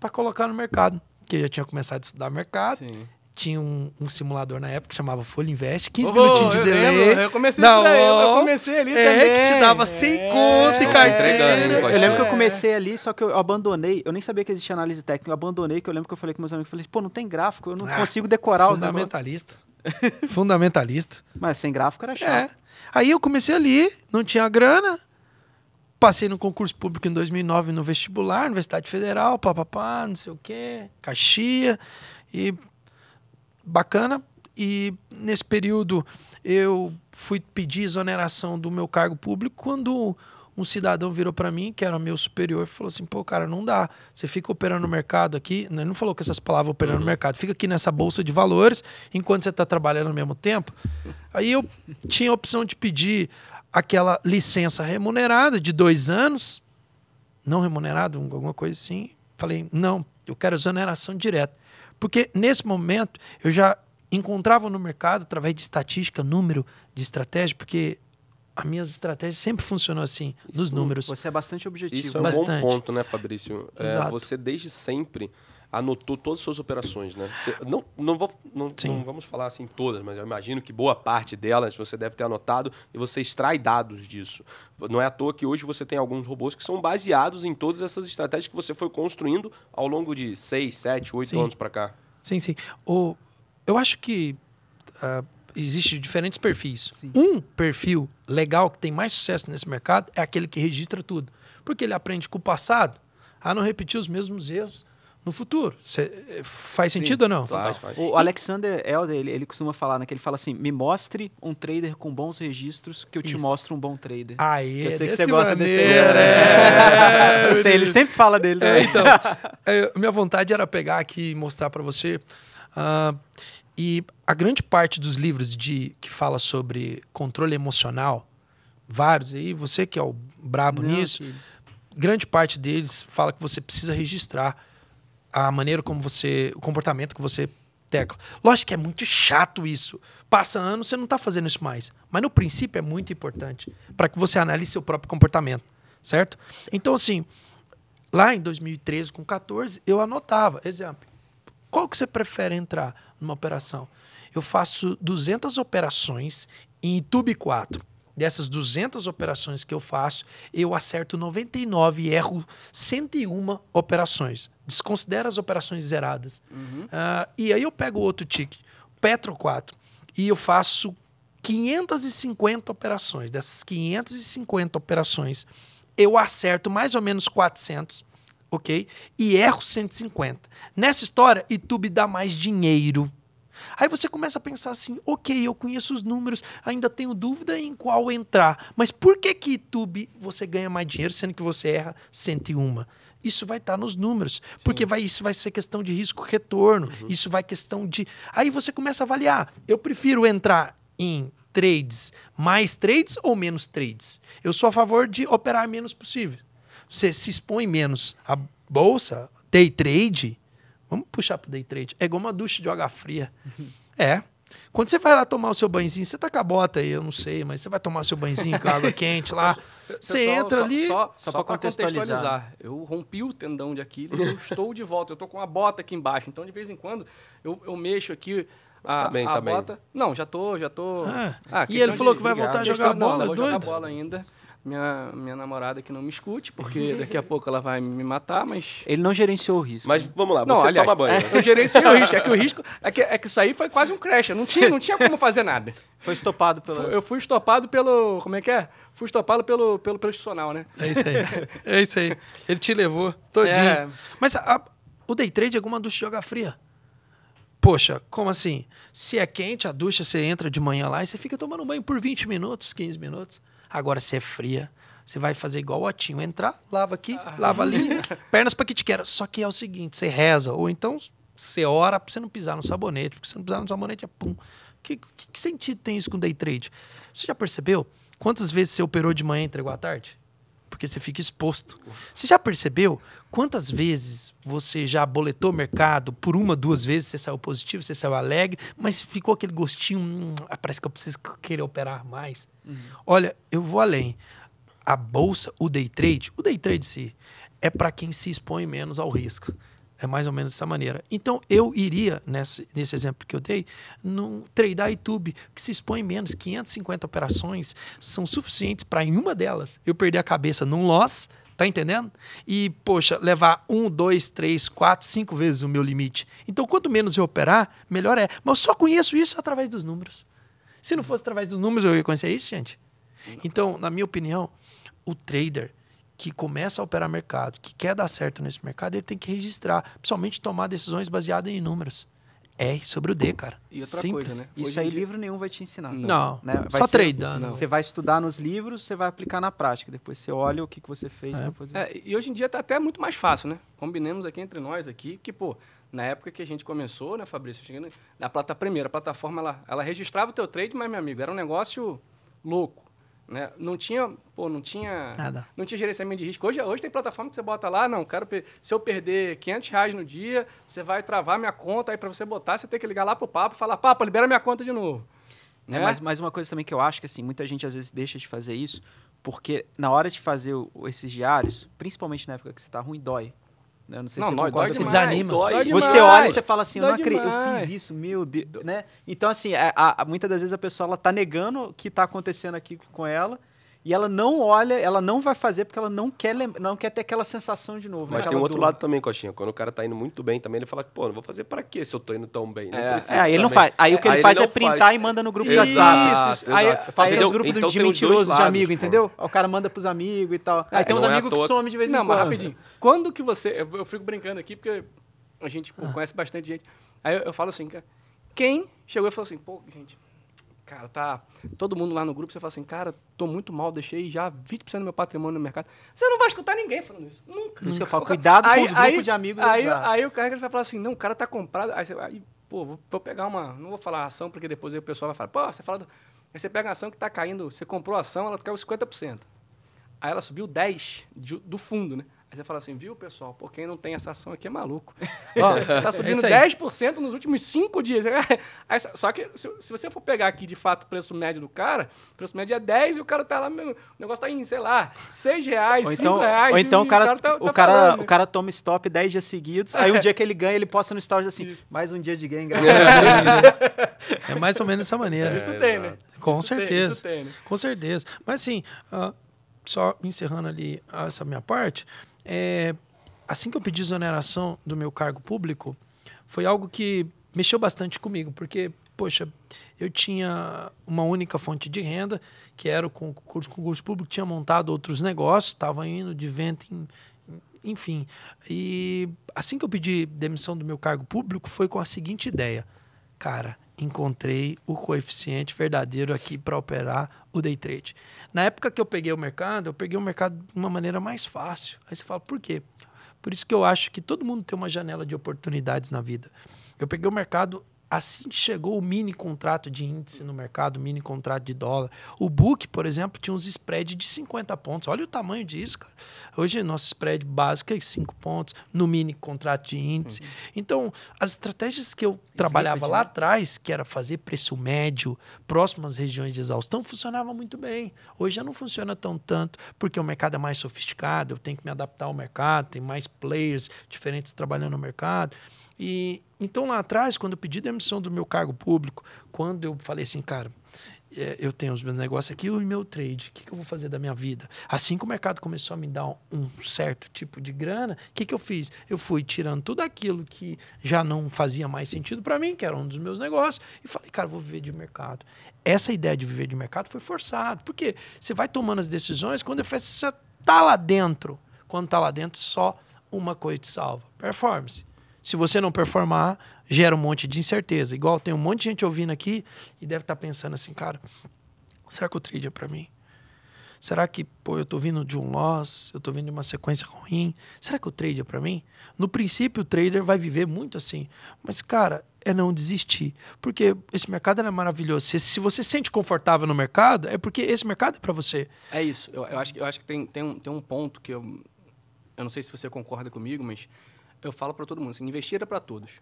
para colocar no mercado. Que eu já tinha começado a estudar mercado. Sim. Tinha um, um simulador na época que chamava Folha Invest, 15 Ô, minutinhos de eu delay. lembro, eu comecei aí, eu comecei ali É, também. que te dava 100 É, conto e carteira. Eu lembro que eu comecei ali, só que eu abandonei. Eu nem sabia que existia análise técnica. Eu abandonei, que eu lembro que eu falei com meus amigos. Falei, pô, não tem gráfico, eu não Ah, consigo decorar os. Fundamentalista. Fundamentalista. Mas sem gráfico era É. chato. Aí eu comecei ali, não tinha grana. Passei no concurso público em 2009 no vestibular, Universidade Federal, papapá, não sei o quê, Caxia. E bacana. E nesse período eu fui pedir exoneração do meu cargo público quando um cidadão virou para mim, que era meu superior, e falou assim: pô, cara, não dá. Você fica operando no mercado aqui. né? Ele não falou com essas palavras operando no mercado. Fica aqui nessa bolsa de valores enquanto você está trabalhando ao mesmo tempo. Aí eu tinha a opção de pedir aquela licença remunerada de dois anos, não remunerada, um- alguma coisa assim. Falei, não, eu quero exoneração direta. Porque nesse momento eu já encontrava no mercado, através de estatística, número de estratégia, porque as minhas estratégias sempre funcionam assim, nos números. Você é bastante objetivo. Isso é um Bastante. bom ponto, né, Fabrício? É, você desde sempre anotou todas as suas operações, né? Você- não, não, vou- não, Sim. não vamos falar assim todas, mas eu imagino que boa parte delas você deve ter anotado e você extrai dados disso. Não é à toa que hoje você tem alguns robôs que são baseados em todas essas estratégias que você foi construindo ao longo de seis, sete, oito Sim. anos para cá. Sim, sim. O, eu acho que ah, existe diferentes perfis. Um perfil legal que tem mais sucesso nesse mercado é aquele que registra tudo. Porque ele aprende com o passado a não repetir os mesmos erros no futuro. Cê- eh, faz sentido ou não? Faz, faz. O Alexander Elder, ele, ele costuma falar, né? Que ele fala assim, me mostre um trader com bons registros que eu te Isso. mostro um bom trader. Aê, eu sei que desse você gosta desse maneiro. aí, É, né? Eu sei, ele sempre fala dele É, também. então, é, minha vontade era pegar aqui e mostrar para você. ah, e a grande parte dos livros de que fala sobre controle emocional, vários aí, você que é o brabo Não, nisso, grande parte deles fala que você precisa registrar a maneira como você, o comportamento que você tecla. Lógico que é muito chato isso. Passa ano, você não está fazendo isso mais. Mas no princípio é muito importante para que você analise seu próprio comportamento, certo? Então assim, lá em 2013 com 14, eu anotava, exemplo, qual que você prefere entrar numa operação? Eu faço 200 operações em YouTube 4. Dessas 200 operações que eu faço, eu acerto 99 e erro 101 operações. Desconsidera as operações zeradas. Ah, e aí eu pego outro ticket, Petro 4, e eu faço 550 operações. Dessas 550 operações, eu acerto mais ou menos 400 ok? E erro 150. Nessa história, YouTube dá mais dinheiro. Aí você começa a pensar assim, ok, eu conheço os números, ainda tenho dúvida em qual entrar. Mas por que que YouTube você ganha mais dinheiro sendo que você erra 101? Isso vai estar nos números, porque vai, isso vai ser questão de risco-retorno, isso vai questão de... Aí você começa a avaliar, eu prefiro entrar em trades, mais trades ou menos trades? Eu sou a favor de operar menos possível você se expõe menos. A bolsa, day trade, vamos puxar para day trade, é igual uma ducha de água fria. É. Quando você vai lá tomar o seu banhozinho, você tá com a bota aí, eu não sei, mas você vai tomar seu banhozinho com água quente lá, você entra só- ali. Só, só só, pra para contextualizar. contextualizar. Eu rompi o tendão de Aquiles, eu estou de volta. Eu estou com a bota aqui embaixo. Então, de vez em quando, eu, eu mexo aqui a, tá bem, a tá bem. bota. Não, já tô, já tô. Ah, e questão ele falou de- que vai voltar a jogar bola, Não, vou jogar doido? bola ainda. Minha, minha namorada que não me escute, porque daqui a pouco ela vai me matar, mas. Ele não gerenciou o risco. Mas vamos lá, Não, você aliás, toma banho. né? eu gerenciei o risco. É que o risco. É que, é que isso aí foi quase um crash. Eu não tinha, não tinha como fazer nada. Foi estopado pela... Foi- Eu fui estopado pelo. Como é que é? Fui estopado pelo, pelo, pelo institucional, né? É isso aí. É isso aí. Ele te levou todinho. É. Mas a- a- o day trade é alguma ducha de água fria. Poxa, como assim? Se é quente, a ducha você entra de manhã lá e você fica tomando banho por 20 minutos, 15 minutos. Agora, se é fria, você vai fazer igual o Otinho, entrar, lava aqui, lava ali, pernas para que te quero. Só que é o seguinte, você reza, ou então você ora pra você não pisar no sabonete, porque se não pisar no sabonete é pum. Que, que, que sentido tem isso com day trade? Você já percebeu quantas vezes você operou de manhã e entregou à tarde? Porque você fica exposto. Você já percebeu quantas vezes você já boletou o mercado por uma, duas vezes, você saiu positivo, você saiu alegre, mas ficou aquele gostinho, hum, ah, parece que eu preciso querer operar mais. Olha, eu vou além. A bolsa, o day trade, o day trade em si, é para quem se expõe menos ao risco. É mais ou menos dessa maneira. Então, eu iria, nesse, nesse exemplo que eu dei, no tradear YouTube, que se expõe menos. 550 operações são suficientes para, em uma delas, eu perder a cabeça num loss, tá entendendo? E, poxa, levar um, dois, três, quatro, cinco vezes o meu limite. Então, quanto menos eu operar, melhor é. Mas eu só conheço isso através dos números. Se não fosse através dos números, eu ia conhecer isso, gente. Então, na minha opinião, o trader que começa a operar mercado, que quer dar certo nesse mercado, ele tem que registrar, principalmente tomar decisões baseadas em números. É sobre o D, cara. E outra Simples. coisa, né? Isso aí dia- livro nenhum vai te ensinar. Não, Né? Vai só ser- tradando. Você vai estudar nos livros, você vai aplicar na prática. Depois você olha o que, que você fez. É. pra poder- É, e hoje em dia tá até muito mais fácil, né? Combinemos aqui entre nós aqui, que, pô, na época que a gente começou, né, Fabrício? Na plata primeira, a plataforma, ela, ela registrava o teu trade, mas, meu amigo, era um negócio louco. Né? Não tinha, pô, não tinha, Nada. não tinha gerenciamento de risco. Hoje, hoje tem plataforma que você bota lá, não, quero, se eu perder 500 reais no dia, você vai travar minha conta, aí para você botar, você tem que ligar lá pro papo e falar, papo, libera minha conta de novo. É, Né? mas, mas uma coisa também que eu acho que assim, muita gente às vezes deixa de fazer isso, porque na hora de fazer o- esses diários, principalmente na época que você tá ruim, dói. Eu não sei Não, se você concorda demais. Desanima. Dói. Dói Você demais. olha e você fala assim, eu não acredito, eu fiz isso, meu Deus, né? Então, assim, a- a- a- muitas das vezes a pessoa ela tá negando o que tá acontecendo aqui com ela e ela não olha, ela não vai fazer porque ela não quer, não quer ter aquela sensação de novo. né? Mas tem Aquela um outro dor. lado também, Coxinha. Quando o cara tá indo muito bem também, ele fala que, pô, não vou fazer pra quê se eu tô indo tão bem? Não É, É, aí ele não faz. Aí o que Aí ele ele faz não é printar faz. e manda no grupo de WhatsApp. exato. Aí- Aí tem Entendeu? os grupos Então de tem os mentiroso dois de lados, amigo, pô. entendeu? O cara manda pros amigos e tal. Aí É, tem uns não é amigos que somem de vez em Não, quando. mas rapidinho. Quando que você. Eu, eu fico brincando aqui porque a gente pô, conhece bastante gente. Aí eu, eu falo assim, cara, quem chegou e falou assim, pô, gente, cara, tá. Todo mundo lá no grupo, você fala assim, cara, tô muito mal, deixei já 20% do meu patrimônio no mercado. Você não vai escutar ninguém falando isso. Nunca. Por isso que eu falo, cuidado com os grupos de amigos Aí, WhatsApp. aí o cara vai falar assim, não, o cara tá comprado. Aí você aí, pô, vou, vou pegar uma. Não vou falar ação, porque depois aí o pessoal vai falar, pô, você fala. do- Aí você pega a ação que tá caindo, você comprou a ação, ela caiu 50%. Aí ela subiu 10% de- do fundo, né? Aí você fala assim, viu, pessoal? Pô, quem não tem essa ação aqui é maluco. Ó, tá subindo aí. 10% nos últimos 5 dias. Aí, só que se, se você for pegar aqui, de fato, o preço médio do cara, o preço médio é 10 e o cara tá lá, meu, o negócio tá em, sei lá, 6 reais, Ou 5 então, reais. ou então o cara, tá- o, tá cara, falando, né? o cara toma stop 10 dias seguidos, aí um dia que ele ganha, ele posta no stories assim, mais um dia de ganho, graças a Deus. É mais ou menos dessa maneira. Isso tem, né? Com Isso tem, certeza. isso tem, né? Com certeza. Mas assim, ah, só encerrando ali essa minha parte, é, assim que eu pedi exoneração do meu cargo público, foi algo que mexeu bastante comigo, porque, poxa, eu tinha uma única fonte de renda, que era o concurso, concurso público, tinha montado outros negócios, estava indo de vento em, enfim. E assim que eu pedi demissão do meu cargo público, foi com a seguinte ideia. Cara, encontrei o coeficiente verdadeiro aqui para operar o day trade. Na época que eu peguei o mercado, eu peguei o mercado de uma maneira mais fácil. Aí você fala, por quê? Por isso que eu acho que todo mundo tem uma janela de oportunidades na vida. Eu peguei o mercado assim que chegou o mini contrato de índice no mercado, o mini contrato de dólar. O book, por exemplo, tinha uns spread de 50 pontos. Olha o tamanho disso, cara. Hoje nosso spread básico é 5 pontos no mini contrato de índice. Então, as estratégias que eu trabalhava lá atrás, que era fazer preço médio próximo às regiões de exaustão, funcionava muito bem. Hoje já não funciona tão tanto, porque o mercado é mais sofisticado, eu tenho que me adaptar ao mercado, tem mais players diferentes trabalhando no mercado. E então lá atrás, quando eu pedi demissão do meu cargo público, quando eu falei assim, cara, é, eu tenho os meus negócios aqui e o meu trade, o que, que eu vou fazer da minha vida? Assim que o mercado começou a me dar um, certo tipo de grana, o que, que eu fiz? Eu fui tirando tudo aquilo que já não fazia mais sentido para mim, que era um dos meus negócios, e falei, cara, vou viver de mercado. Essa ideia de viver de mercado foi forçada, porque você vai tomando as decisões quando você está lá dentro. Quando está lá dentro, só uma coisa te salva: performance. Se você não performar, gera um monte de incerteza. Igual tem um monte de gente ouvindo aqui e deve estar pensando assim, cara, será que o trade é para mim? Será que, pô, eu tô vindo de um loss, eu tô vindo de uma sequência ruim? Será que o trade é para mim? No princípio, o trader vai viver muito assim. Mas, cara, é não desistir. Porque esse mercado é maravilhoso. Se, se você se sente confortável no mercado, é porque esse mercado é para você. É isso. Eu, eu acho, que- eu acho que tem, tem, um, tem um ponto que eu. Eu não sei se você concorda comigo, mas eu falo para todo mundo: assim, investir é para todos.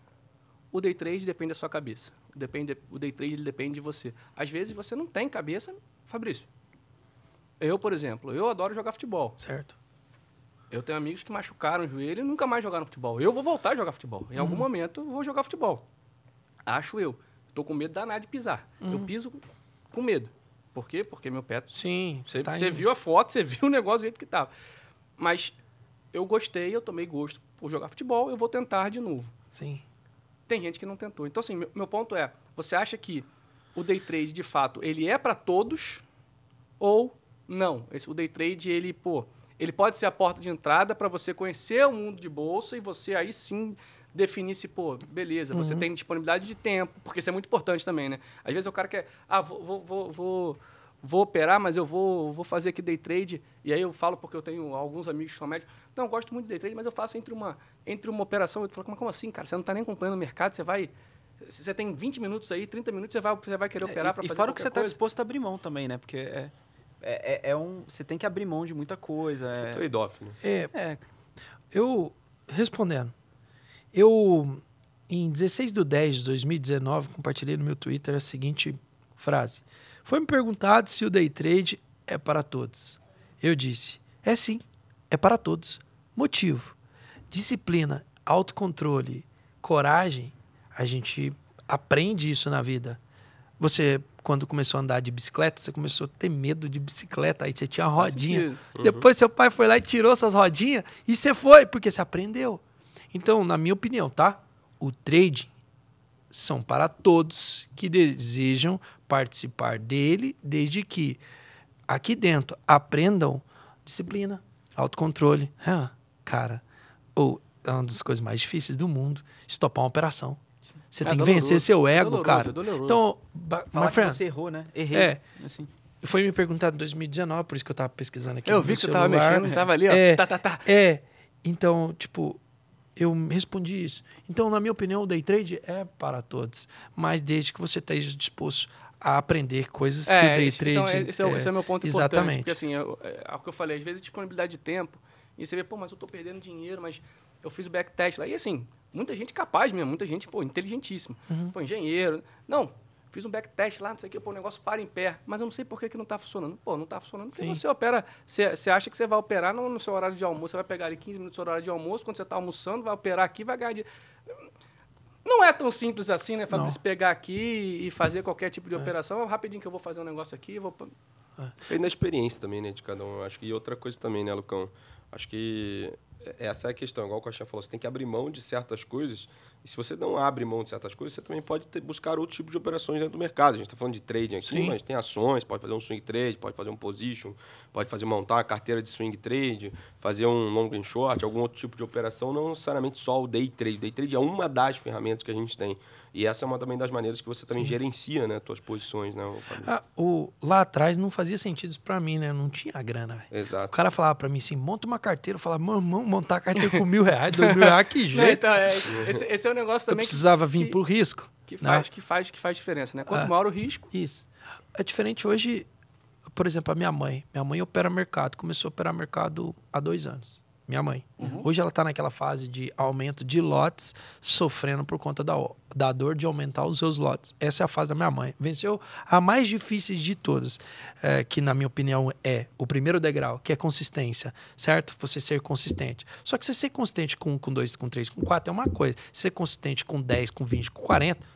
O day trade depende da sua cabeça. Depende, o day trade depende de você. Às vezes você não tem cabeça, Fabrício. Eu, por exemplo, eu adoro jogar futebol. Certo? Eu tenho amigos que machucaram o joelho e nunca mais jogaram futebol. Eu vou voltar a jogar futebol. Em algum momento eu vou jogar futebol. Acho eu. Estou com medo danado de pisar. Eu piso com medo. Por quê? Porque meu pé Sim. você, tá viu a foto, você viu o negócio do jeito que tava. Mas eu gostei, eu tomei gosto por jogar futebol, eu vou tentar de novo. Sim. Tem gente que não tentou. Então, assim, meu, meu ponto é: você acha que o day trade, de fato, ele é para todos ou não? Esse, o day trade, ele, pô, ele pode ser a porta de entrada para você conhecer o mundo de bolsa e você aí sim definir se, pô, beleza, você tem disponibilidade de tempo, porque isso é muito importante também, né? Às vezes o cara quer, ah, vou, vou, vou, vou, vou operar, mas eu vou, vou fazer aqui day trade, e aí eu falo porque eu tenho alguns amigos que são médicos, não, eu gosto muito de day trade, mas eu faço entre uma, entre uma operação, eu falo, mas como assim, cara? Você não está nem acompanhando o mercado, você vai... Você tem 20 minutos aí, 30 minutos, você vai, você vai querer operar para É, e, fazer e fora o que você está disposto a abrir mão também, né? Porque é, é, é- é um. Você tem que abrir mão de muita coisa. É, Trade-off, né? É, é, Eu, respondendo, eu, em 16 de 10 de 2019, compartilhei no meu Twitter a seguinte frase. Foi me perguntado se o day trade é para todos. Eu disse, é sim, é para todos. Motivo. disciplina, autocontrole, coragem, a gente aprende isso na vida. Você, quando começou a andar de bicicleta, você começou a ter medo de bicicleta, aí você tinha rodinha. sentido. Depois seu pai foi lá e tirou essas rodinhas e você foi, porque você aprendeu. Então, na minha opinião, tá? O trading são para todos que desejam participar dele, desde que aqui dentro aprendam disciplina, autocontrole. Ah, cara, ou é uma das coisas mais difíceis do mundo, estopar uma operação. Você É tem que doloroso, vencer seu ego, doloroso, cara. doloroso. Então, Falar que friend, você errou, né? Errei. É. Assim. foi me perguntado em 2019, por isso que eu tava pesquisando aqui. Eu vi que você tava mexendo, tava ali, ó. É. Tá, tá, tá. É, então, tipo, eu respondi isso. Então, na minha opinião, o day trade é para todos, mas desde que você esteja disposto a aprender coisas que o day esse- trade então, esse, é, o- esse é o meu ponto. Exatamente. Porque assim, eu- é, é o que eu falei, às vezes disponibilidade de tempo, e você vê, pô, mas eu tô perdendo dinheiro, mas eu fiz o backtest lá. E assim, muita gente capaz mesmo, muita gente, pô, inteligentíssima. Uhum. Pô, engenheiro. Não, fiz um backtest lá, não sei o que, pô, o negócio para em pé, mas eu não sei por que, que não tá funcionando. Pô, não tá funcionando porque Sim. você opera, você, você acha que você vai operar no, no seu horário de almoço, você vai pegar ali 15 minutos do horário de almoço, quando você tá almoçando, vai operar aqui, vai ganhar de... Não é tão simples assim, né, Fabrício? Pegar aqui e fazer qualquer tipo de operação. Rapidinho que eu vou fazer um negócio aqui, vou... Depende da experiência também, né, de cada um. Acho que e outra coisa também, né, Lucão? Acho que essa é a questão. Igual o Coxinha falou, você tem que abrir mão de certas coisas. E se você não abre mão de certas coisas, você também pode ter- buscar outros tipos de operações dentro do mercado. A gente está falando de trading aqui, Sim. mas tem ações, pode fazer um swing trade, pode fazer um position, pode fazer montar uma carteira de swing trade, fazer um long and short, algum outro tipo de operação, não necessariamente só o day trade. O day trade é uma das ferramentas que a gente tem. E essa é uma também das maneiras que você também Sim. gerencia, né, suas posições, né? Ah, o, lá atrás não fazia sentido isso pra mim, né? Não tinha grana, velho. O Exato. cara falava pra mim assim, monta uma carteira. Eu falava, mamão, montar a carteira com mil reais, dois mil reais, que Não, jeito. então, é, esse, esse é um negócio Eu também que, precisava vir que- pro risco. que, né? faz, que, faz, que faz diferença, né? Quanto É. maior o risco, Isso. É diferente hoje, por exemplo, a minha mãe. Minha mãe opera mercado, começou a operar mercado há dois anos. Minha mãe. Hoje ela está naquela fase de aumento de lotes, sofrendo por conta da, da dor de aumentar os seus lotes. Essa é a fase da minha mãe. Venceu a mais difícil de todas, é, que na minha opinião é o primeiro degrau, que é consistência, certo? Você ser consistente. Só que você ser consistente com 1, com 2, com 3, com 4 é uma coisa. Ser consistente com 10, com 20, com 40,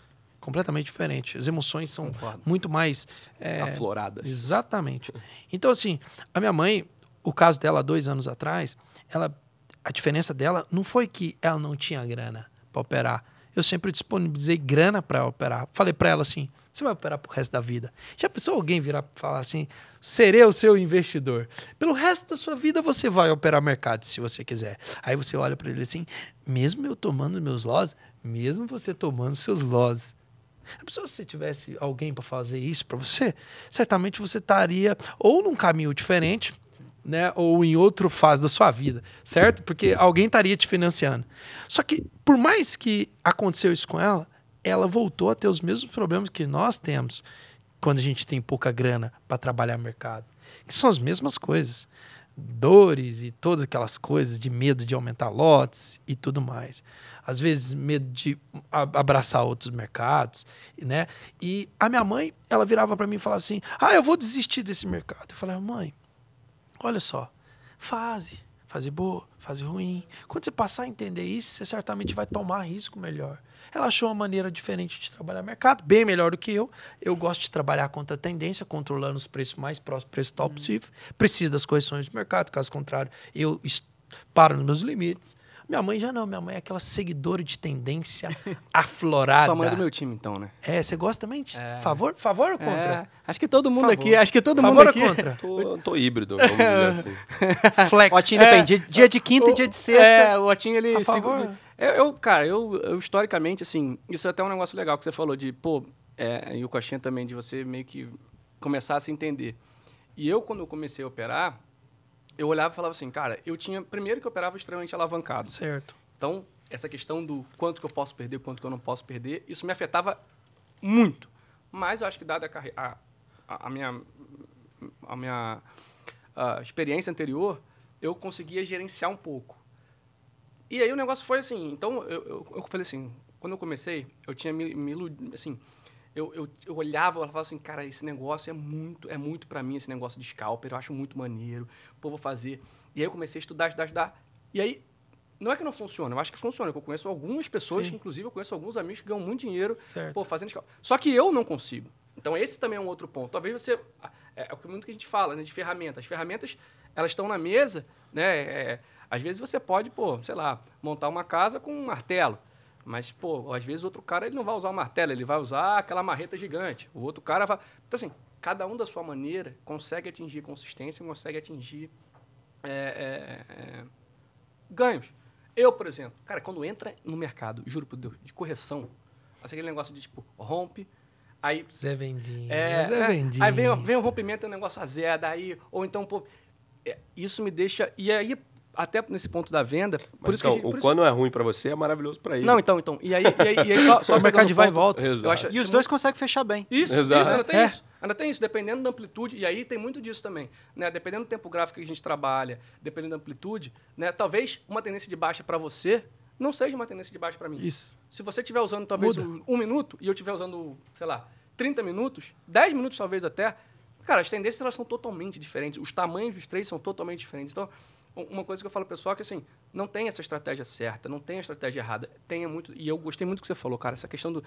completamente diferente. As emoções são muito mais... é, Afloradas. Exatamente. Então, assim, a minha mãe, o caso dela dois anos atrás, ela, a diferença dela não foi que ela não tinha grana para operar. Eu sempre disponibilizei grana para operar. Falei para ela assim: você vai operar pro resto da vida. Já pensou alguém virar e falar assim: serei o seu investidor? Pelo resto da sua vida você vai operar mercado se você quiser. Aí você olha para ele assim: mesmo eu tomando meus loss, mesmo você tomando seus loss, se você tivesse alguém para fazer isso para você, certamente você estaria ou num caminho diferente, né, ou em outra fase da sua vida, certo? Porque alguém estaria te financiando. Só que por mais que aconteceu isso com ela, ela voltou a ter os mesmos problemas que nós temos quando a gente tem pouca grana para trabalhar mercado, que são as mesmas coisas. Dores e todas aquelas coisas de medo de aumentar lotes e tudo mais. Às vezes, medo de abraçar outros mercados, né? E a minha mãe, ela virava para mim e falava assim: Ah, eu vou desistir desse mercado. Eu falava, mãe, olha só, fase, fase boa, fase ruim. Quando você passar a entender isso, você certamente vai tomar risco melhor. Ela achou uma maneira diferente de trabalhar mercado, bem melhor do que eu. Eu gosto de trabalhar contra a tendência, controlando os preços mais próximos do preço tal possível. Preciso das correções do mercado, caso contrário, eu paro nos meus limites. Minha mãe já não, minha mãe é aquela seguidora de tendência aflorada. sua mãe é do meu time, então, né? É, você gosta também de É. favor? Favor ou contra? É, acho que todo mundo Favor. aqui, acho que todo favor mundo ou aqui. contra? Tô, tô híbrido, vamos dizer assim. Flex. Otinho depende. Dia, dia de quinta e dia de sexta. É, o Otinho, ele... A favor? segura- Eu, eu, cara, eu, eu, historicamente, assim, isso é até um negócio legal que você falou de, pô, é, e o Coxinha também, de você meio que começar a se entender. E eu, quando eu comecei a operar, eu olhava e falava assim, cara, eu tinha, primeiro que eu operava extremamente alavancado. Certo. Então, essa questão do quanto que eu posso perder, quanto que eu não posso perder, isso me afetava muito. Mas eu acho que, dada a, a, a- a minha, a minha ah, experiência anterior, eu conseguia gerenciar um pouco. E aí o negócio foi assim. Então, eu, eu, eu falei assim, quando eu comecei, eu tinha me, me iludido, assim, eu, eu, eu olhava e falava assim, cara, esse negócio é muito, é muito para mim, esse negócio de scalper, eu acho muito maneiro, pô, vou fazer. E aí eu comecei a estudar, estudar, estudar. E aí Não é que não funciona, eu acho que funciona. Eu conheço algumas pessoas, que, inclusive eu conheço alguns amigos que ganham muito dinheiro Certo. pô, fazendo escala. Só que eu não consigo. Então esse também é um outro ponto. Talvez você. É, é o que muito que a gente fala, né? De ferramentas. As ferramentas, elas estão na mesa, né? é, às vezes você pode, pô, sei lá, montar uma casa com um martelo. Mas, pô, às vezes outro cara ele não vai usar o martelo, ele vai usar aquela marreta gigante. O outro cara vai. Então, assim, cada um da sua maneira consegue atingir consistência, consegue atingir é, é, é, ganhos. Eu, por exemplo, cara, quando entra no mercado, juro por Deus, de correção, assim, aquele negócio de tipo, rompe, aí. Zé Vendinho. É, Zé é, Vendinho. aí vem, o- vem o rompimento, o negócio azeda, aí, ou então, pô. é, isso me deixa. E aí, até nesse ponto da venda. por Mas isso que então, gente- por o isso- quando é ruim pra você é maravilhoso pra ele. Não, então, então. E aí, e aí, e aí só, só O mercado de vai e volta. Eu acho, E os isso dois conseguem fechar bem. isso, Exato. isso, ainda tem É. isso. Ainda tem isso, dependendo da amplitude, e aí tem muito disso também. Né? Dependendo do tempo gráfico que a gente trabalha, dependendo da amplitude, né? talvez uma tendência de baixa para você não seja uma tendência de baixa para mim. Isso. Se você estiver usando talvez um, um minuto e eu estiver usando, sei lá, 30 minutos, 10 minutos talvez até, cara, as tendências elas são totalmente diferentes. Os tamanhos dos três são totalmente diferentes. Então, uma coisa que eu falo pessoal é que assim, não tem essa estratégia certa, não tem a estratégia errada. Tenha muito. E eu gostei muito do que você falou, cara, essa questão do.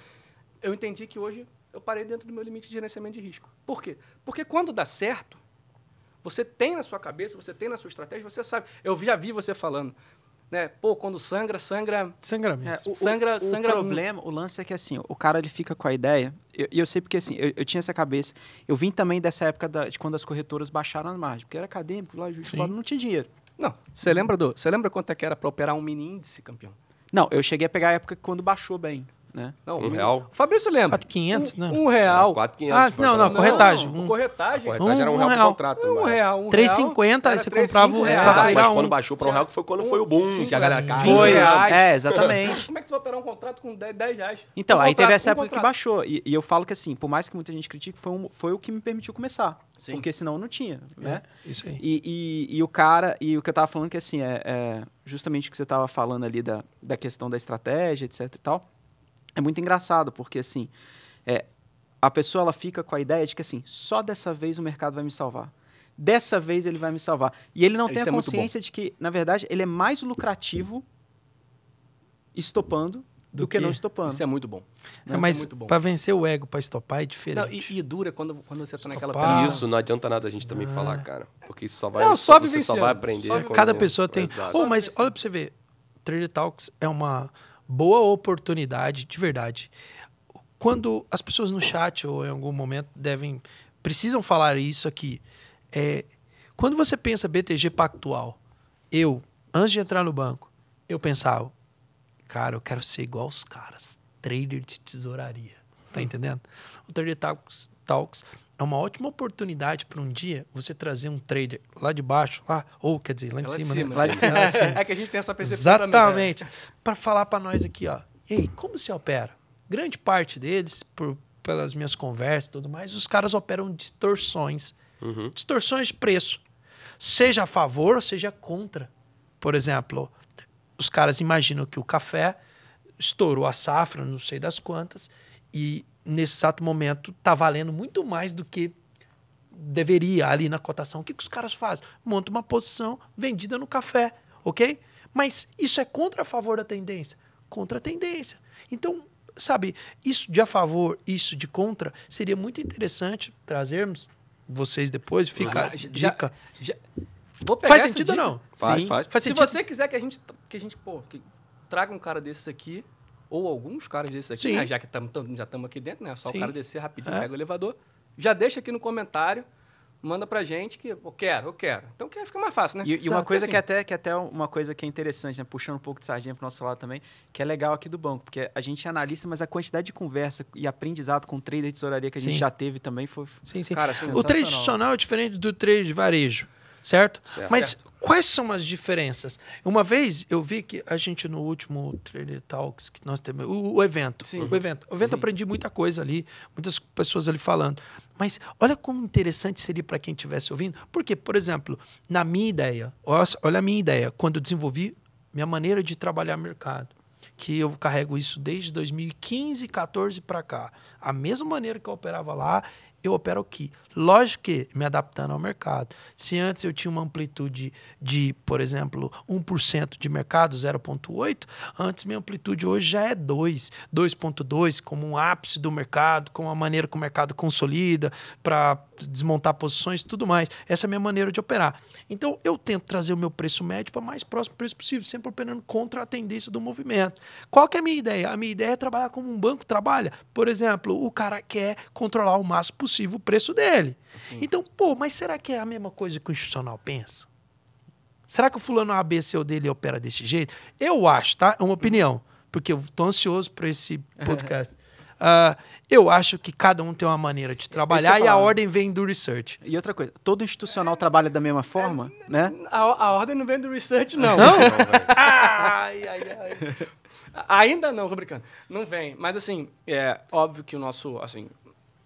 Eu entendi que hoje eu parei dentro do meu limite de gerenciamento de risco. Por quê? Porque quando dá certo, você tem na sua cabeça, você tem na sua estratégia, você sabe. Eu já vi você falando, né? Pô, quando sangra, sangra. Sangramento. É, o, Sangra- o, sangra o problema, o lance é que assim, o cara ele fica com a ideia, e eu, eu sei porque assim, eu, eu tinha essa cabeça, eu vim também dessa época da- de quando as corretoras baixaram as margens, porque era acadêmico, lá juiz fora não tinha dinheiro. Não, você lembra do. Você lembra quanto é que era para operar um mini índice, campeão? Não, eu cheguei a pegar a época quando baixou bem, né? Não, Um real? O Fabrício lembra. 4.500, um, né? Um real. 4,500. Ah, não, não, corretagem. Não, Um- corretagem. Corretagem era um, Um- um real, real. contrato. Um real. Um 3,50, aí real, você comprava o- 3,5 pra Ah, reais. feirar mas um- quando baixou pra um real, que foi quando um- foi o boom. Que a galera, 20 Foi, reais. é, exatamente. Como é que tu vai operar um contrato com 10, 10 reais? Então, Um aí contrato, teve essa um época que baixou. E, e eu falo que assim, por mais que muita gente critique, foi, um- foi o que me permitiu começar. Sim. Porque senão não tinha, né? É, isso aí. E, e, e o cara, e o que eu tava falando que assim, é, é justamente o que você tava falando ali da, da questão da estratégia, etc e tal, é muito engraçado, porque assim, é, a pessoa ela fica com a ideia de que assim, só dessa vez o mercado vai me salvar. Dessa vez ele vai me salvar. E ele não tem Isso a é consciência de que, na verdade, ele é mais lucrativo estopando do, Do que, que- não estopando. Isso é muito bom. É, Isso mas é pra vencer o ego, pra estopar, é Não, diferente. e, e dura quando, quando você tá naquela Estopar. E operação. isso não adianta nada a gente também falar, cara. Porque isso só vai, Não, sobe você só vai aprender. Sobe Cada pessoa tem. Oh, mas olha pra você ver. Trader Talks é uma boa oportunidade, de verdade. Quando as pessoas no chat ou em algum momento devem. precisam falar isso aqui. É, quando você pensa BTG Pactual, eu, antes de entrar no banco, eu pensava, cara, eu quero ser igual os caras, trader de tesouraria. Tá entendendo? O Trader Talks, Talks é uma ótima oportunidade para um dia você trazer um trader lá de baixo, lá, ou quer dizer, lá de Lá de cima, né? lá de cima. Lá de cima. É que a gente tem essa percepção né? Exatamente. Para falar para nós aqui, ó. E aí, como se opera? Grande parte deles, por, pelas minhas conversas e tudo mais, os caras operam distorções. Uhum. Distorções de preço. Seja a favor seja contra. Por exemplo, os caras imaginam que o café estourou a safra, não sei das quantas, e nesse exato momento está valendo muito mais do que deveria ali na cotação. O que, que os caras fazem? Monta uma posição vendida no café, ok? Mas isso é contra a favor da tendência? Contra a tendência. Então, sabe, isso de a favor, isso de contra, seria muito interessante trazermos vocês depois, fica a Ah, já- dica. já- Vou pegar Faz sentido ou não? Faz, Sim. faz. Faz Se você quiser que a gente, que a gente pô, que traga um cara desses aqui, ou alguns caras desses aqui, né, já que tamo, tamo- já estamos aqui dentro, né? Só Sim. o cara descer rapidinho, É. pega o elevador, já deixa aqui no comentário, manda pra gente que eu quero, eu quero. Então que fica mais fácil, né? E, e uma coisa assim. que até que até uma coisa que é interessante, né? Puxando um pouco de sardinha pro nosso lado também, que é legal aqui do banco, porque a gente é analista, mas a quantidade de conversa e aprendizado com trader de tesouraria que a gente Sim. já teve também foi Sim, sim. Cara, o trade institucional é diferente do trade de varejo, certo? Certo. Mas quais são as diferenças? Uma vez eu vi que a gente no último Trader Talks que nós temos, o, o evento, Sim. o evento, o evento eu aprendi muita coisa ali, muitas pessoas ali falando. Mas olha como interessante seria para quem estivesse ouvindo, porque, por exemplo, na minha ideia, olha olha a minha ideia, quando eu desenvolvi minha maneira de trabalhar mercado, que eu carrego isso desde 2015, 14 para cá. A mesma maneira que eu operava lá, eu opero aqui. Lógico que me adaptando ao mercado. Se antes eu tinha uma amplitude de, por exemplo, 1% de mercado, 0,8, antes minha amplitude hoje já é 2, 2,2, como um ápice do mercado, com a maneira que o mercado consolida para desmontar posições e tudo mais. Essa é a minha maneira de operar. Então eu tento trazer o meu preço médio para mais próximo preço possível, sempre operando contra a tendência do movimento. Qual que é a minha ideia? A minha ideia é trabalhar como um banco trabalha. Por exemplo, o cara quer controlar o máximo possível o preço dele. Então, pô, mas será que é a mesma coisa que o institucional pensa? Será que o fulano ABC ou dele opera desse jeito? Eu acho, tá? É uma opinião, porque eu tô ansioso para esse podcast. Ah, eu acho que cada um tem uma maneira de trabalhar eu e a ordem vem do research. E outra coisa, todo institucional trabalha da mesma forma, né? A, a ordem não vem do research, não. ai, ai, ai. Ainda não, tô brincando. Não vem. Mas, assim, é óbvio que o nosso, assim...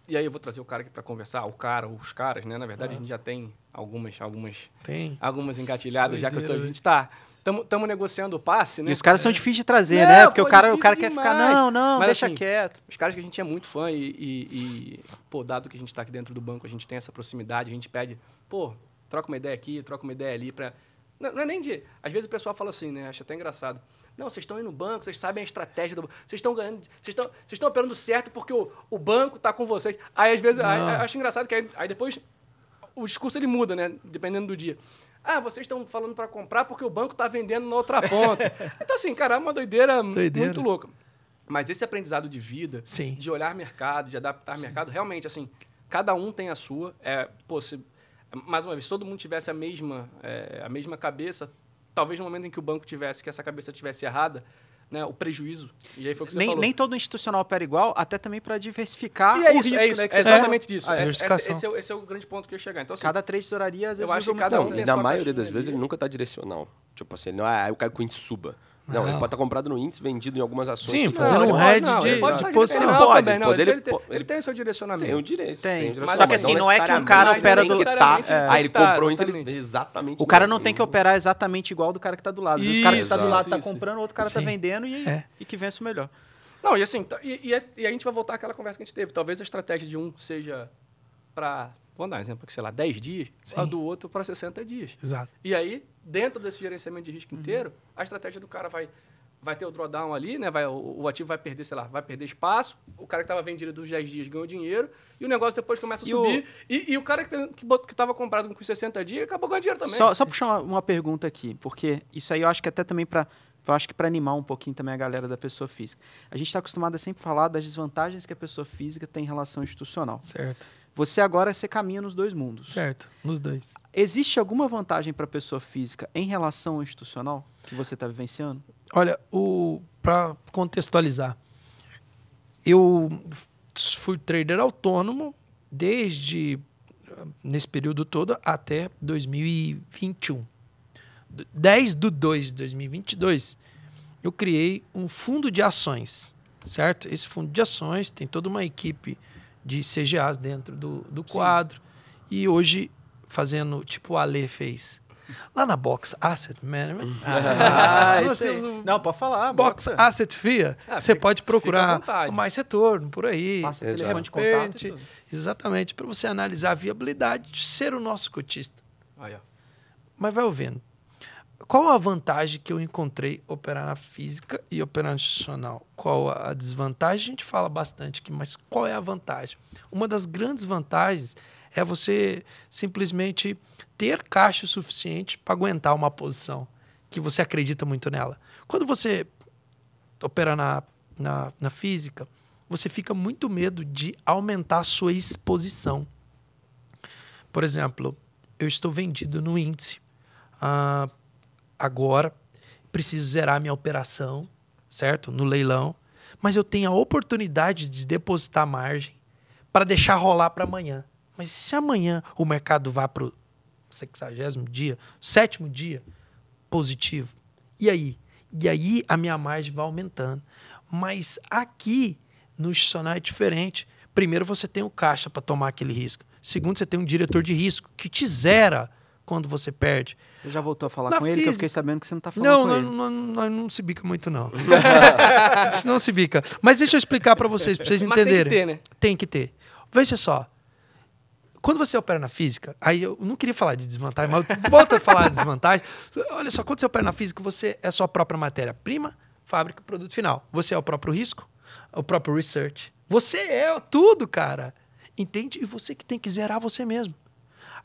E aí eu vou trazer o cara aqui para conversar, o cara, os caras, né? Na verdade, a gente já tem algumas, algumas, Tem. algumas engatilhadas, já que eu tô, a doideira, gente tá... Estamos negociando o passe, né? E os caras são difíceis de trazer, Não, né? Porque pô, o cara, o cara quer ficar, não, não, Mas, deixa assim, quieto. Os caras que a gente é muito fã e, e, e, pô, dado que a gente está aqui dentro do banco, a gente tem essa proximidade, a gente pede, pô, troca uma ideia aqui, troca uma ideia ali para não, não é nem de. Às vezes o pessoal fala assim, né? Acho até engraçado. Não, vocês estão aí no banco, vocês sabem a estratégia do banco, vocês estão ganhando, vocês estão, vocês estão operando certo porque o, o banco está com vocês. Aí às vezes, aí, acho engraçado que aí, aí depois o discurso ele muda, né? Dependendo do dia. Ah, vocês estão falando para comprar porque o banco está vendendo na outra ponta. então, assim, cara, é uma doideira, Doideira. muito louca. Mas esse aprendizado de vida, Sim. de olhar mercado, de adaptar mercado, realmente, assim, cada um tem a sua. É, pô, se, mais uma vez, se todo mundo tivesse a mesma, é, a mesma cabeça, talvez no momento em que o banco tivesse, que essa cabeça tivesse errada, né, o prejuízo. E aí foi o que você Nem, falou. nem todo institucional opera igual, até também para diversificar e é o isso, risco, é isso, né? que é exatamente disso. Ah, Esse- diversificação. Esse, esse é o, esse é o grande ponto que eu ia chegar. Então, assim, Cada três tesouraria, às Eu acho que cada um tem E na maioria das vezes ele nunca está direcional. Tipo assim, ele não é, ah, eu quero que o índice suba. Não, Não. ele pode estar comprado no índice, vendido em algumas ações. Sim, fazendo um não, de- ele pode de posição. Pode, também, não, pode, ele, tem, po- ele tem o seu direcionamento. Tem o direito. Tem. o. Mas Só que assim, assim, não é que um cara opera do- tá- Ah, ele tá, comprou o índice, ele... exatamente. O cara não. tem que operar exatamente igual do cara que está do lado. O cara que está do lado está comprando, o outro cara está vendendo e, É. e que vence o melhor. Não, e assim, tá- e, e é- e a gente vai voltar àquela conversa que a gente teve. Talvez a estratégia de um seja para, vamos dar um exemplo, que sei lá, 10 dias, Sim. a do outro para 60 dias. Exato. E aí, dentro desse gerenciamento de risco inteiro, a estratégia do cara vai vai ter o drawdown ali, né? Vai, o, o ativo vai perder, sei lá, vai perder espaço. O cara que estava vendido dos 10 dias ganhou dinheiro. E o negócio depois começa a E o- subir. E, e o cara que, tem- que, bot- que tava comprado com 60 dias acabou ganhando dinheiro também. Só, só puxar uma, uma pergunta aqui, porque isso aí eu acho que até também para eu acho que para animar um pouquinho também a galera da pessoa física. A gente está acostumado a sempre falar das desvantagens que a pessoa física tem em relação ao institucional. Certo. Você agora você caminha nos dois mundos. Certo. Nos dois. Existe alguma vantagem para a pessoa física em relação ao institucional que você está vivenciando? Olha, para contextualizar, eu fui trader autônomo desde nesse período todo até 2021. D- 10 de 2 de 2022, eu criei um fundo de ações, certo? Esse fundo de ações tem toda uma equipe de CGAs dentro do, do quadro. E hoje, fazendo tipo o Ale fez. Lá na Box Asset Management, Ah, nós isso aí. um Não, pode falar. Box bota. Asset FIA, Ah, você fica- pode procurar mais retorno por aí. Passa telefone de contato e. Exatamente, para você analisar a viabilidade de ser o nosso cotista. Aí, ó. Mas vai ouvindo. Qual a vantagem que eu encontrei operar na física e institucional? Qual a desvantagem? A gente fala bastante aqui, mas qual é a vantagem? Uma das grandes vantagens é você simplesmente ter caixa suficiente para aguentar uma posição que você acredita muito nela. Quando você opera na, na, na física, você fica muito medo de aumentar a sua exposição. Por exemplo, eu estou vendido no índice. Ah, agora, preciso zerar minha operação, certo? No leilão. Mas eu tenho a oportunidade de depositar margem para deixar rolar para amanhã. Mas se amanhã o mercado vá para o 60 dia, sétimo dia, positivo, e aí? E aí a minha margem vai aumentando. Mas aqui no institucional é diferente. Primeiro você tem o caixa para tomar aquele risco. Segundo, você tem um diretor de risco que te zera quando você perde. Você já voltou a falar Na com ele? Que eu fiquei sabendo que você não tá falando Não, com não, ele. não, não, não se bica muito, não. Gente não se bica. Mas deixa eu explicar pra vocês, pra vocês Mas tem que entenderem. ter, né? Tem que ter. Veja só. Quando você opera na física, aí eu não queria falar de desvantagem, mas eu volto a falar de desvantagem. Olha só, quando você opera na física, você é a sua própria matéria-prima, fábrica e produto final. Você é o próprio risco, o próprio research. Você é tudo, cara. Entende? E você que tem que zerar você mesmo.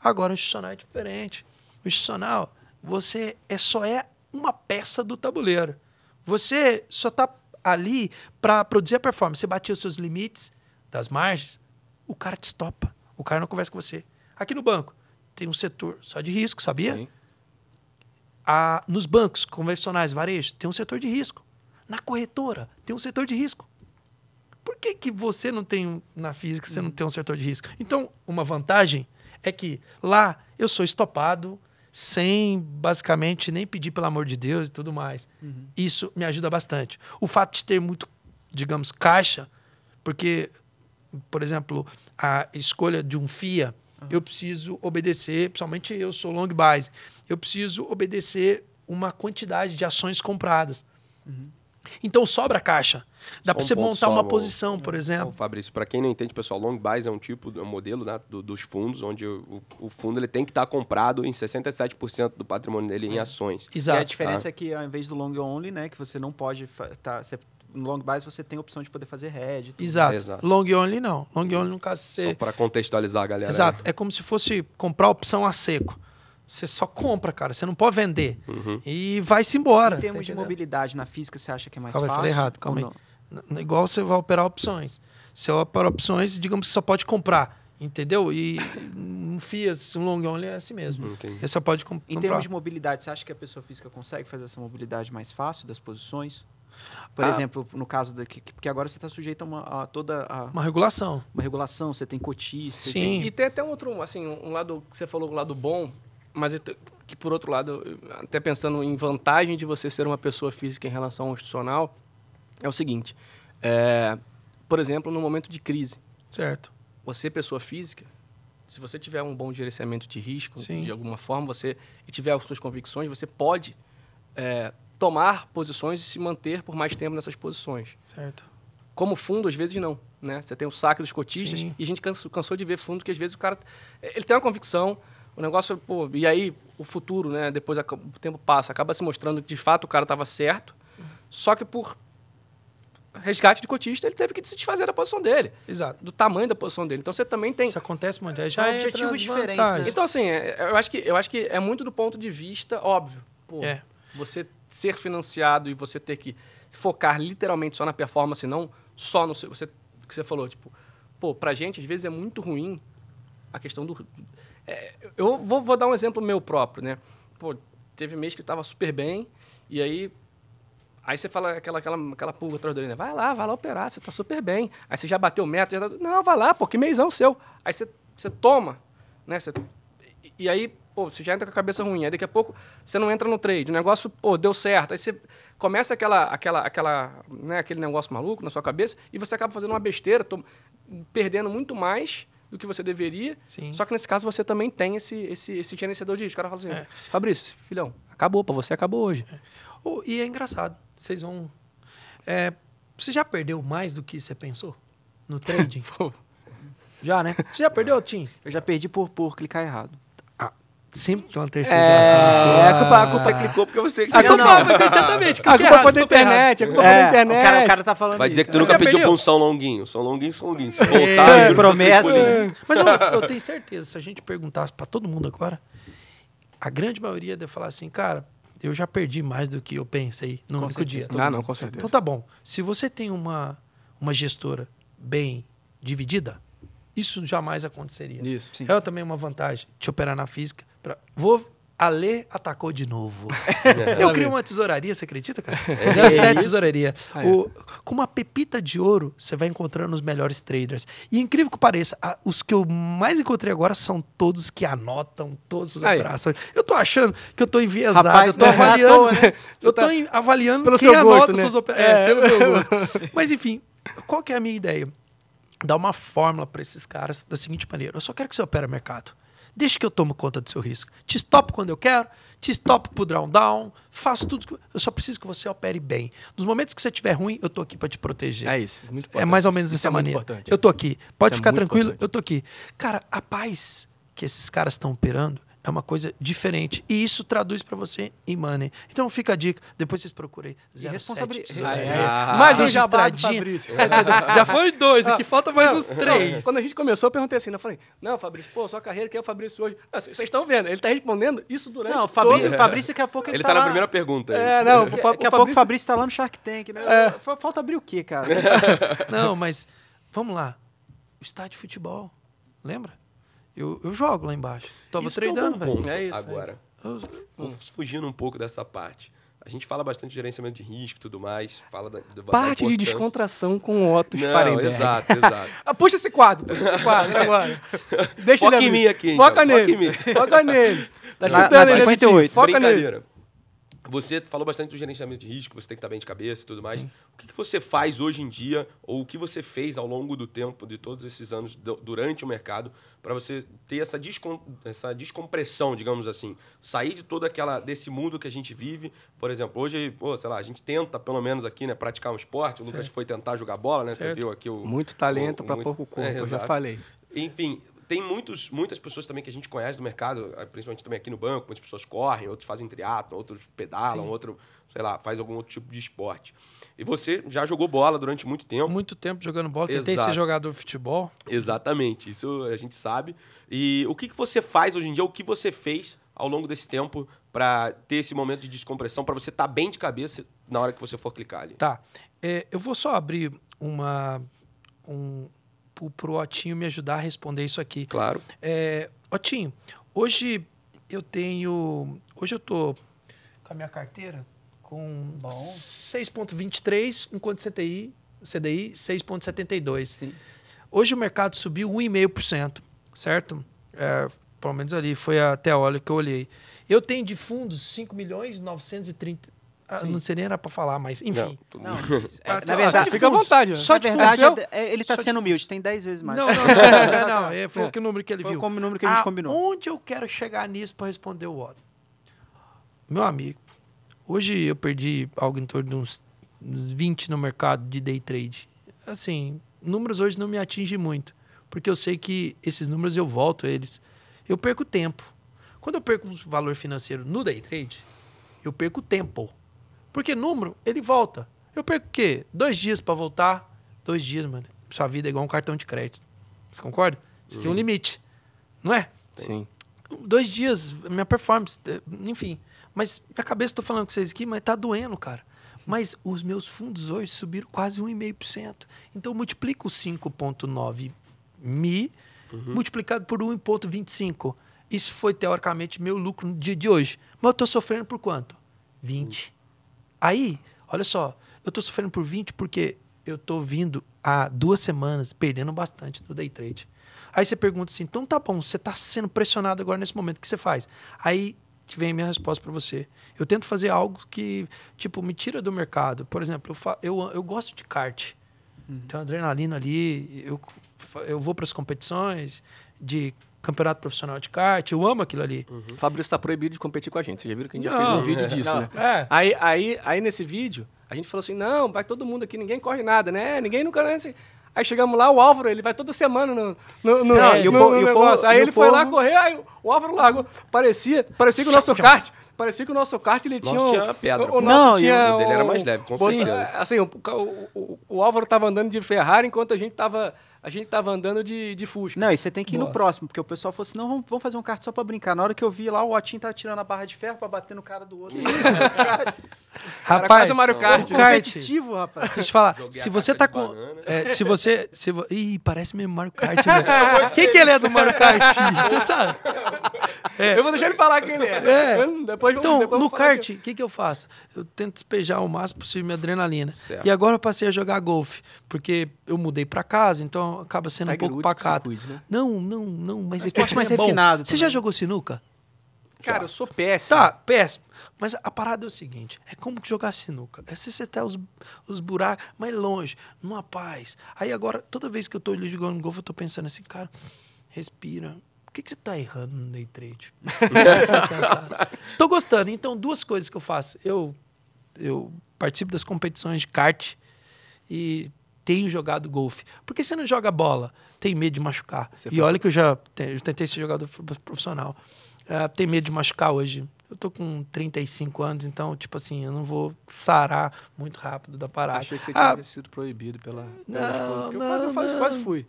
Agora, o institucional é diferente. O institucional, você é, só é uma peça do tabuleiro. Você só está ali para produzir a performance. Você batia os seus limites das margens, o cara te estopa. O cara não conversa com você. Aqui no banco, tem um setor só de risco, sabia? Sim. A, nos bancos convencionais, varejo, tem um setor de risco. Na corretora, tem um setor de risco. Por que, que você não tem na física, você não tem um setor de risco? Então, uma vantagem é que lá eu sou estopado sem basicamente nem pedir pelo amor de Deus e tudo mais. Isso me ajuda bastante. O fato de ter muito, digamos, caixa, porque, por exemplo, a escolha de um FIA, eu preciso obedecer, principalmente eu sou long base, eu preciso obedecer uma quantidade de ações compradas. Então sobra caixa. Dá Só para um você montar só, uma posição, por Ô, exemplo. Fabrício, para quem não entende, pessoal, long buys é um tipo, é um modelo né, do- dos fundos, onde o, o fundo ele tem que estar comprado em 67% do patrimônio dele em ações. E a Exato. diferença é que ao invés do long only, né, que você não pode tá, você, no long buys você tem a opção de poder fazer hedge. Exato. Exato. Long only não. Long only no caso Só você para contextualizar a galera. Exato. É como se fosse comprar opção a seco. Você só compra, cara. Você não pode vender. Uhum. E vai-se embora. Em termos tá de mobilidade na física, você acha que é mais Calma aí, fácil? falei errado, calma aí. não? Igual você vai operar opções. Você opera opções, digamos que só pode comprar. Entendeu? E um Fiat, um long only é assim mesmo. Entendi. Você só pode com Em comprar. termos de mobilidade, você acha que a pessoa física consegue fazer essa mobilidade mais fácil das posições? Por Ah. exemplo, no caso daqui, porque agora você está sujeito a, uma, a toda a- Uma regulação. uma regulação, você tem cotista. e Sim. E tem até um outro, assim, um lado que você falou, um lado bom, mas eu que por outro lado, até pensando em vantagem de você ser uma pessoa física em relação ao institucional, é o seguinte: é, por exemplo, no momento de crise, Certo. você, pessoa física, se você tiver um bom gerenciamento de risco, Sim. de alguma forma, você e tiver as suas convicções, você pode é, tomar posições e se manter por mais tempo nessas posições. Certo. Como fundo, às vezes não. Né? Você tem o saque dos cotistas Sim. e a gente canso- cansou de ver fundo que às vezes o cara ele tem uma convicção, o negócio, pô, e aí o futuro, né? Depois o tempo passa, acaba se mostrando que de fato o cara estava certo, só que por resgate de cotista ele teve que se desfazer da posição dele, Exato. do tamanho da posição dele. Então você também tem Isso acontece muito. São já entra objetivos as diferentes, né? então, assim, é- eu acho, que, eu acho que é muito do ponto de vista óbvio. Pô, É. Você ser financiado e você ter que focar literalmente só na performance, não só no seu. Você, o que você falou, tipo, pô, pra gente, às vezes é muito ruim a questão do. É, eu vou, vou dar um exemplo meu próprio, né? Pô, teve mês que tava super bem, e aí. Aí você fala aquela, aquela, aquela pulga atrás da orelha, vai lá, vai lá operar, você tá super bem. Aí você já bateu meta, já tá- não, vai lá, pô, que mêsão seu. Aí você, você toma, né? Você, e- aí, pô, você já entra com a cabeça ruim. Aí daqui a pouco você não entra no trade. O negócio, pô, deu certo. Aí você começa aquela, aquela, aquela, né, aquele negócio maluco na sua cabeça e você acaba fazendo uma besteira, tom- perdendo muito mais do que você deveria. Sim. Só que nesse caso você também tem esse, esse, esse gerenciador de risco. O cara fala assim, É. Fabrício, filhão, acabou, pra você acabou hoje. Oh, e é engraçado. Vocês vão. É, você já perdeu mais do que você pensou no trading? Já, né? Você já perdeu, Tim? Eu já perdi por, por clicar errado. Sempre tem uma terceirização. É, a culpa, a culpa Você clicou porque você A queria. culpa não. foi imediatamente. A culpa errado, foi da internet, a culpa foi da internet. o, cara, o cara tá falando Vai dizer que tu isso, nunca Você pediu pra um São Longuinho. São Longuinho, São Longuinho. É, voltar, que promessa. isso. Mas eu, eu tenho certeza, se a gente perguntasse pra todo mundo agora, a grande maioria deve falar assim, cara, eu já perdi mais do que eu pensei no Com único certeza. dia. Ah, não, com certeza. Então tá bom. Se você tem uma, uma gestora bem dividida, isso jamais aconteceria. Isso. Sim. É também uma vantagem de operar na física. Vou. A Lê atacou de novo. Eu criei uma tesouraria, você acredita, cara? 07 isso? tesouraria. O- com uma pepita de ouro, você vai encontrando os melhores traders. E incrível que pareça, a- os que eu mais encontrei agora são todos que anotam todas as Aí. operações. Eu tô achando que eu tô enviesado, Rapaz, eu tô é avaliando. toa, né? Eu tá- tô em- avaliando Pelo quem seu gosto, anota né? suas operações. É, pelo meu gosto. Mas enfim, qual que é a minha ideia? Dar uma fórmula para esses caras da seguinte maneira: eu só quero que você opere mercado. Deixa que eu tomo conta do seu risco. Te stop quando eu quero, te stop pro down down, faço tudo. Que... Eu só preciso que você opere bem. Nos momentos que você estiver ruim, eu tô aqui para te proteger. É isso. Muito É importante. mais ou menos dessa é muito maneira. importante. Eu tô aqui. Pode Isso é ficar muito tranquilo, importante. eu tô aqui. Cara, a paz que esses caras estão operando é uma coisa diferente. E isso traduz para você em money. Então fica a dica. Depois vocês procurem. 07. responsabili- tesouro. Ah, é. Ah, Mais um jabá do registradinho. Fabrício. Já foi dois, aqui falta mais Não, uns três. Quando a gente começou, eu perguntei assim, né? eu falei, não, Fabrício, pô, sua carreira, quem é o Fabrício hoje? Ah, Vocês estão vendo, ele tá respondendo isso durante Não, o todo- Fabrício, Fabrício daqui a pouco ele, Ele tá na lá- primeira pergunta. aí. É, não, o Daqui, a pouco o Fabrício- tá lá no Shark Tank, né? É. Fa- Falta abrir o quê, cara? Não, mas vamos lá. O estádio de futebol, lembra? Eu, eu jogo lá embaixo. Tava Isso é um treinando, bom velho. É isso, é Agora, Eu- vamos fugindo um pouco dessa parte. A gente fala bastante de gerenciamento de risco e tudo mais. Fala da, da Parte de importância. descontração com Otto Não, Sparenberg. exato, exato. Ah, puxa esse quadro, puxa esse quadro agora. Deixa Foca ele em mim aqui, então. Foca Foca nele. mim. Foca nele. Tá Na- escutando na Vitinho? 58. Foca nele. Você falou bastante do gerenciamento de risco, você tem que estar bem de cabeça e tudo mais. O que, que você faz hoje em dia, ou o que você fez ao longo do tempo, de todos esses anos, du- durante o mercado, para você ter essa, descom essa descompressão, digamos assim? Sair de todo aquela, desse mundo que a gente vive. Por exemplo, hoje, pô, sei lá, a gente tenta, pelo menos aqui, né, praticar um esporte. O Lucas Certo. foi tentar jogar bola, né? Você Certo. viu aqui o. Muito talento muito- pouco corpo, É, eu já falei. Enfim, tem muitos, muitas pessoas também que a gente conhece do mercado, eh, principalmente também aqui no banco, muitas pessoas correm, outros fazem triatlo, outros pedalam, Sim. outro, sei lá, faz algum outro tipo de esporte. E você já jogou bola durante muito tempo. muito tempo jogando bola. Tentei Exato. ser jogador de futebol. Exatamente, isso a gente sabe. E o que, que você faz hoje em dia, o que você fez ao longo desse tempo para ter esse momento de descompressão, para você estar bem de cabeça na hora que você for clicar ali? Tá. É, eu vou só abrir uma. Um, pro, pro Otinho me ajudar a responder isso aqui. Claro. É, Otinho, hoje eu tenho. Hoje eu tô com a minha carteira com 6,23, enquanto CTI, CDI 6,72. Sim. Hoje o mercado subiu 1,5%, certo? É, pelo menos ali, foi até a hora que eu olhei. Eu tenho de fundos 5 milhões 930. Ah, não sei nem era para falar, mas enfim. Não, Não, é, Ah, na verdade, Só Fica à vontade. Só na de verdade é- ele tá de sendo fundos. humilde, tem 10 vezes mais. Não, não, não, não, não, é, foi É. o número que ele Foi viu. como o número que a gente Ah, combinou. Onde eu quero chegar nisso para responder o Otto? Meu amigo, hoje eu perdi algo em torno de uns, uns 20 no mercado de day trade. Assim, números hoje não me atingem muito, porque eu sei que esses números eu volto a eles. Eu perco tempo. Quando eu perco um valor financeiro no day trade, eu perco tempo. Porque número, ele volta. Eu perco o quê? Dois dias para voltar. Dois dias, mano. Sua vida é igual um cartão de crédito. Você concorda? Você tem um limite. Não é? Sim. Dois dias, minha performance, eh, enfim. Mas minha cabeça, tô falando com vocês aqui, mas tá doendo, cara. Mas os meus fundos hoje subiram quase 1,5%. Então multiplica o 5,9 mi multiplicado por 1,25. Isso foi, teoricamente, meu lucro no dia de hoje. Mas eu tô sofrendo por quanto? 20. Aí, olha só, eu tô sofrendo por 20 porque eu tô vindo há duas semanas perdendo bastante no day trade. Aí você pergunta assim, então tá bom, você tá sendo pressionado agora nesse momento, o que você faz? Aí que vem a minha resposta para você. Eu tento fazer algo que, tipo, me tira do mercado. Por exemplo, eu, fa- eu, eu gosto de kart. Tem uma adrenalina ali, eu, eu vou para as competições de campeonato profissional de kart, eu amo aquilo ali. O Fabrício tá proibido de competir com a gente. Vocês já viram que a gente já Não. fez um vídeo disso, Não. né? É. Aí, aí, aí nesse vídeo, a gente falou assim: não, vai todo mundo aqui, ninguém corre nada, né? Ninguém nunca. né. Aí chegamos lá, o Álvaro, ele vai toda semana no, no, no, Sério? no- E o no povo- e o negócio. povo- aí e o ele foi lá povo- correr, aí o Álvaro largou. Parecia, parecia que o nosso kart. Parecia que o nosso kart ele Nosso tinha. um- tinha pedra, O, nosso Não, tinha. o dele era mais leve, com certeza. Assim, o, o, o, o Álvaro tava andando de Ferrari enquanto a gente tava, a gente tava andando de, de Fusca. Não, e você tem que ir Boa. no próximo, porque o pessoal falou assim: não, vamos, vamos fazer um kart só pra brincar. Na hora que eu vi lá, o Otinho tá tirando a barra de ferro pra bater no cara do outro. Cara, Rapaz, quase Mario Kart, o né? kart, Competitivo, rapaz. Deixa eu te falar, Joguei se você tá de com. é, se você. Se, vo- Ih, parece mesmo Mario Kart, velho. Quem que ele é do Mario Kart? Você sabe? Eu vou deixar ele falar quem ele é. É. Eu- Depois, vamos- Então, depois no kart, o que, que eu faço? Eu tento despejar o máximo possível minha adrenalina. Certo. E agora eu passei a jogar golfe, porque eu mudei pra casa, então acaba sendo um Tiger pouco Woods pacato. cuide, né? Não, não, não, mas é que esporte mais é refinado Você já jogou sinuca? Cara, eu sou péssimo. Tá, péssimo. Mas a parada é o seguinte: é como jogar sinuca. É se você tá os, os buracos mais longe, numa paz. Aí agora, toda vez que eu tô jogando golfe, eu tô pensando assim, cara, respira, por que, que você tá errando no day trade? Tô gostando. Então, duas coisas que eu faço. Eu, eu participo das competições de kart e tenho jogado golfe. Por que você não joga bola? Tem medo de machucar. Você e olha que eu já tentei ser jogador pro- profissional. Ah, tem medo de machucar hoje. Eu tô com 35 anos, então, tipo assim, eu não vou sarar muito rápido da parada. Achei que você Ah, tinha sido proibido pela. Não, pela não, quase, não. quase fui.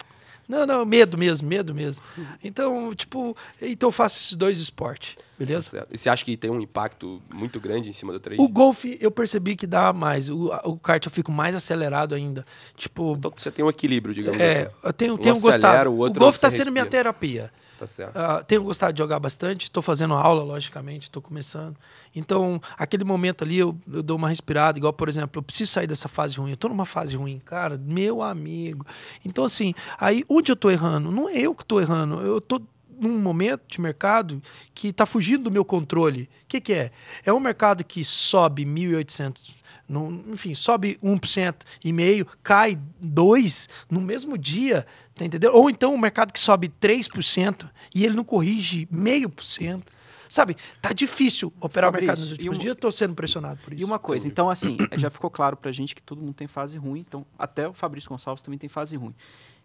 Não, não, medo mesmo, medo mesmo. Então, tipo, então eu faço esses dois esportes, beleza? Certo. E você acha que tem um impacto muito grande em cima do trade? O golfe eu percebi que dá mais. O, o kart eu fico mais acelerado ainda. Tipo, Então você tem um equilíbrio, digamos é, assim. eu tenho, Um tenho acelera, gostado. o O, outro golfe você está sendo minha terapia. Tá certo. Ah, tenho gostado de jogar bastante, estou fazendo aula, logicamente, estou começando. Então, aquele momento ali, eu, eu dou uma respirada, igual, por exemplo, eu preciso sair dessa fase ruim. Eu estou numa fase ruim, cara, meu amigo. Então, assim, aí onde eu estou errando? Não é eu que estou errando, eu estou num momento de mercado que está fugindo do meu controle. O que, que é? É um mercado que sobe 1.800, no- enfim, sobe 1% e meio, cai 2% no mesmo dia, tá entendeu? Ou então um mercado que sobe 3% e ele não corrige meio por cento. Sabe, tá difícil operar o Fabrício, mercado nos últimos uma- dias, eu tô sendo pressionado por isso. E uma coisa, então assim, já ficou claro pra gente que todo mundo tem fase ruim, então até o Fabrício Gonçalves também tem fase ruim.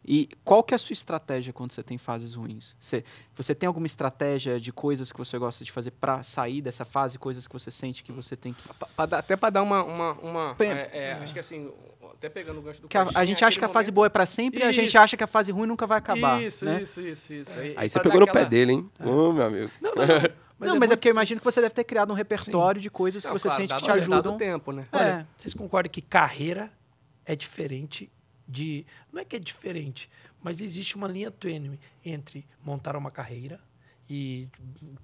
E qual que é a sua estratégia quando você tem fases ruins? Você, você tem alguma estratégia de coisas que você gosta de fazer pra sair dessa fase, coisas que você sente que você tem que... Pa dar- até para dar uma. uma, uma é, é, Acho que assim, até pegando o gancho do Que a, a Coxinha, gente acha que a aquele fase momento- boa é pra sempre e a gente Isso. acha que a fase ruim nunca vai acabar. Isso, né? isso, isso, isso. Aí você pra pegou no pé dele, hein? Ô, meu amigo. Não, não, não, mas é, porque eu imagino que você deve ter criado um repertório de coisas que Não, você claro, sente que dado- te dado ajudam. o tempo, né? É. Olha, vocês concordam que carreira é diferente de. Não é que é diferente, mas existe uma linha tênue entre montar uma carreira e,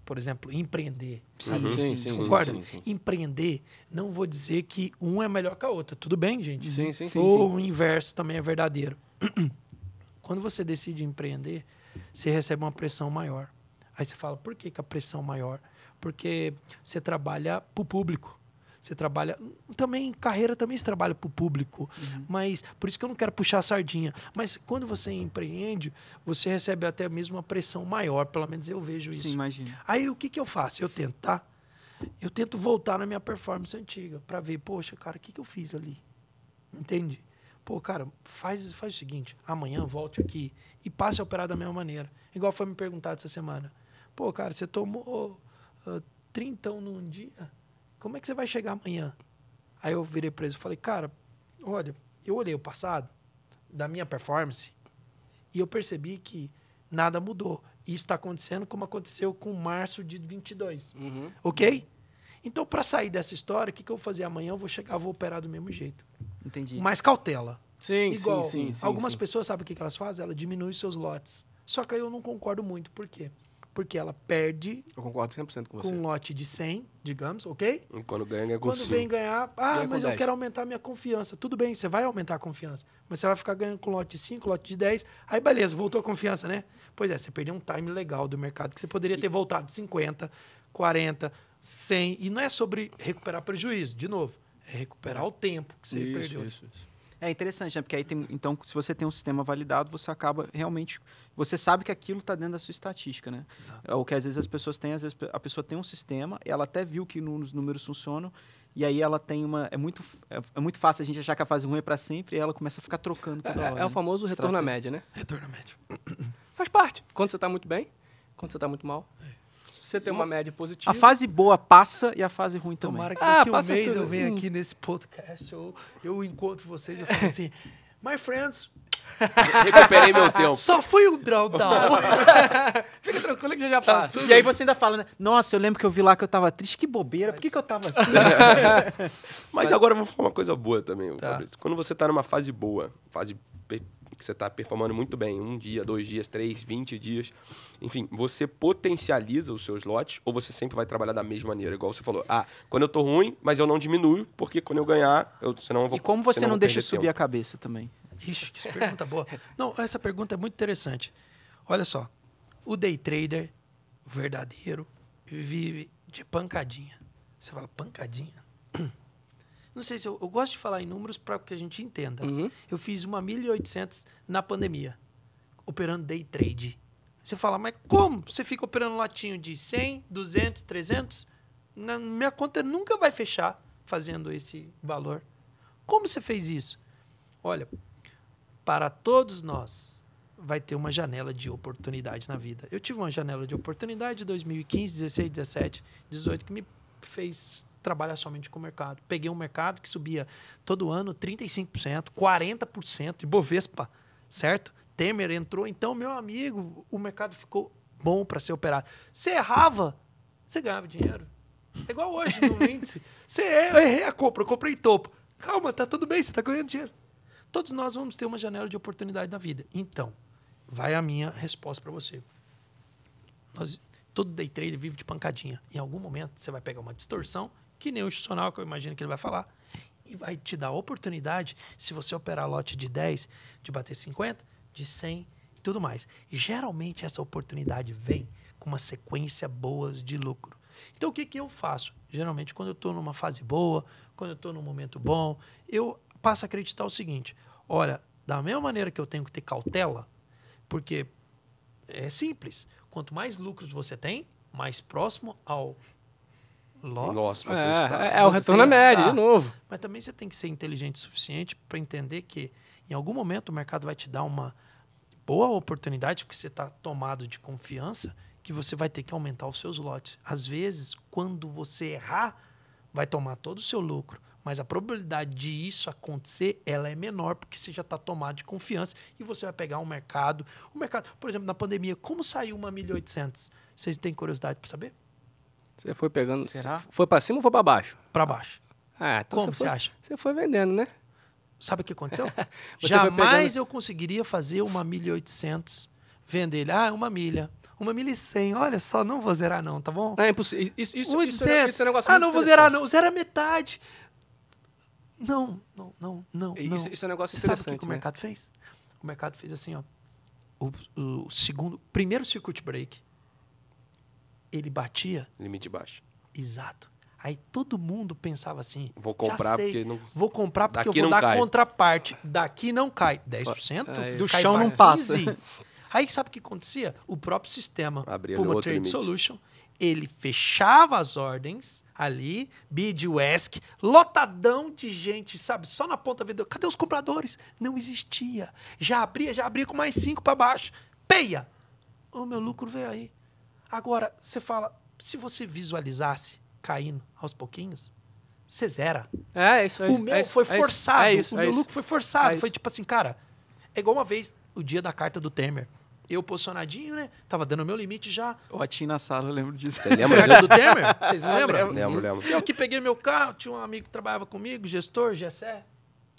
por exemplo, empreender. Uhum. Sim, Vocês sim, concordam? sim, sim. Empreender, não vou dizer que um é melhor que a outra. Tudo bem, gente? Sim, sim, sim, Ou o inverso também é verdadeiro. Quando você decide empreender, você recebe uma pressão maior. Aí você fala, por que, que a pressão maior? Porque você trabalha para o público. Você trabalha. Também, carreira também se trabalha para o público. Mas por isso que eu não quero puxar a sardinha. Mas quando você empreende, você recebe até mesmo uma pressão maior. Pelo menos eu vejo isso. Sim, imagina. Aí o que, que eu faço? Eu tento, tá? Eu tento voltar na minha performance antiga para ver, poxa, cara, o que, que eu fiz ali? Entende? Pô, cara, faz, faz o seguinte: amanhã volte aqui e passe a operar da mesma maneira. Igual foi me perguntado essa semana. Pô, cara, você tomou uh, 30 num dia, como é que você vai chegar amanhã? Aí eu virei para ele e falei, cara, olha, eu olhei o passado da minha performance e eu percebi que nada mudou. Isso está acontecendo como aconteceu com março de 22. Uhum. Ok? Então, para sair dessa história, o que, que eu vou fazer amanhã? Eu vou chegar, vou operar do mesmo jeito. Entendi. Mais cautela. Sim, Igual, sim, sim, sim. algumas sim. pessoas sabem o que, que elas fazem? Ela diminui seus lotes. Só que aí eu não concordo muito. Por quê? Porque ela perde Eu concordo 100% com com você. um lote de 100, digamos, ok? E Quando ganha, ganha com Quando cinco. vem ganhar, ah, Ganha com mas eu 10. quero aumentar minha confiança. Tudo bem, você vai aumentar a confiança. Mas você vai ficar ganhando com lote de 5, lote de 10. Aí beleza, voltou a confiança, né? Pois é, você perdeu um time legal do mercado que você poderia ter voltado de 50, 40, 100. E não é sobre recuperar prejuízo, de novo. É recuperar o tempo que você Isso, perdeu. isso, isso. É interessante, né? Porque aí tem. Então, se você tem um sistema validado, você acaba realmente. Você sabe que aquilo está dentro da sua estatística, né? É o que às vezes as pessoas têm, às vezes a pessoa tem um sistema, ela até viu que no- os números funcionam, e aí ela tem uma. É muito, é, é muito fácil a gente achar que a fase ruim é para sempre, e ela começa a ficar trocando toda É, hora. é o né? famoso retorno à média, né? Retorno médio. Faz parte. Quando você tá muito bem, quando você tá muito mal. Se você tem uma média positiva. A fase boa passa e a fase ruim também. Tomara que Ah, daqui um passa mês tudo. eu venha Hum. aqui nesse podcast, eu, eu encontro vocês e eu falo assim, my friends, Recuperei meu tempo. só foi um drawdown. Fica tranquilo que já já passa. E aí você ainda fala, né? Nossa, eu lembro que eu vi lá que eu tava triste, que bobeira, por que, que eu tava assim? Mas agora eu vou falar uma coisa boa também, Tá. Fabrício. Quando você tá numa fase boa, fase que você tá performando muito bem, um dia, dois dias, três, vinte dias, enfim, você potencializa os seus lotes ou você sempre vai trabalhar da mesma maneira? Igual você falou, ah, quando eu tô ruim, mas eu não diminuo, porque quando eu ganhar, eu, senão eu vou e como você não deixa subir tempo. a cabeça também? Ixi, que pergunta boa. Não, essa pergunta é muito interessante. Olha só, o day trader verdadeiro vive de pancadinha. Você fala, pancadinha? Não sei se eu, eu gosto de falar em números para que a gente entenda. Uhum. Eu fiz uma 1.800 na pandemia, operando day trade. Você fala, mas como você fica operando latinho de 100, 200, 300? Na minha conta nunca vai fechar fazendo esse valor. Como você fez isso? Olha, para todos nós vai ter uma janela de oportunidade na vida. Eu tive uma janela de oportunidade em 2015, 16, 17, 18 que me fez trabalhar somente com o mercado. Peguei um mercado que subia todo ano 35%, 40% de Bovespa, certo? Temer entrou, então, meu amigo, o mercado ficou bom para ser operado. Você errava, você ganhava dinheiro. É igual hoje no índice. Você eu errei a compra, eu comprei topo. Calma, tá tudo bem, você tá ganhando dinheiro. Todos nós vamos ter uma janela de oportunidade na vida. Então, vai a minha resposta para você. Nós, todo day trader vive de pancadinha. Em algum momento você vai pegar uma distorção, que nem o institucional, que eu imagino que ele vai falar, e vai te dar a oportunidade, se você operar lote de 10, de bater 50, de 100 e tudo mais. Geralmente essa oportunidade vem com uma sequência boa de lucro. Então o que, que eu faço? Geralmente quando eu estou numa fase boa, quando eu estou num momento bom, eu passo a acreditar o seguinte: olha, da mesma maneira que eu tenho que ter cautela, porque é simples, quanto mais lucros você tem, mais próximo ao loss, Loss você está. É, é, é o Você retorno à média, está. de novo. mas também você tem que ser inteligente o suficiente para entender que em algum momento o mercado vai te dar uma boa oportunidade, porque você está tomado de confiança, que você vai ter que aumentar os seus lotes. Às vezes, quando você errar, vai tomar todo o seu lucro. Mas a probabilidade de isso acontecer, ela é menor, porque você já está tomado de confiança e você vai pegar um mercado. O mercado, por exemplo, na pandemia, como saiu uma 1.800? Vocês têm curiosidade para saber? Você foi pegando. Será? Foi pra cima ou foi pra baixo? Para baixo. Ah, então Como você foi, acha? Você foi vendendo, né? Sabe o que aconteceu? Jamais eu conseguiria fazer uma 1.800, vender ele, ah, uma milha. Uma milha e cem, olha só, não vou zerar não, tá bom? É impossível. Isso, isso, Um isso, é, 800. isso é um negócio ah, não vou interessante. zerar não, zera metade. Não, não, não, não. Isso, isso é um negócio Você sabe o que, interessante. que o né? mercado fez? O mercado fez assim, ó. O, o segundo, primeiro circuit break, ele batia Limite baixo. Exato. Aí todo mundo pensava assim: Vou já comprar sei, porque não- Vou comprar porque Daqui eu vou não dar cai. contraparte. Daqui não cai. 10%? É, do cai chão não passa. 15. Aí sabe o que acontecia? O próprio sistema Abria Puma Trade limite. Solution, ele fechava as ordens ali, bid UESC, lotadão de gente, sabe? Só na ponta vendeu. Cadê os compradores? Não existia. Já abria, já abria com mais cinco para baixo. Peia! O meu lucro veio aí. Agora, você fala, se você visualizasse caindo aos pouquinhos, você zera. É, isso aí. O meu é isso, foi é forçado. É isso, o é meu lucro foi forçado. É foi tipo assim, cara, é igual uma vez, o dia da carta do Temer. Eu posicionadinho, né? Tava dando o meu limite já. O Atim na sala, eu lembro disso. Você lembra do Temer? Vocês não lembram? Lembro, lembro. Eu que peguei meu carro, tinha um amigo que trabalhava comigo, gestor, Gessé.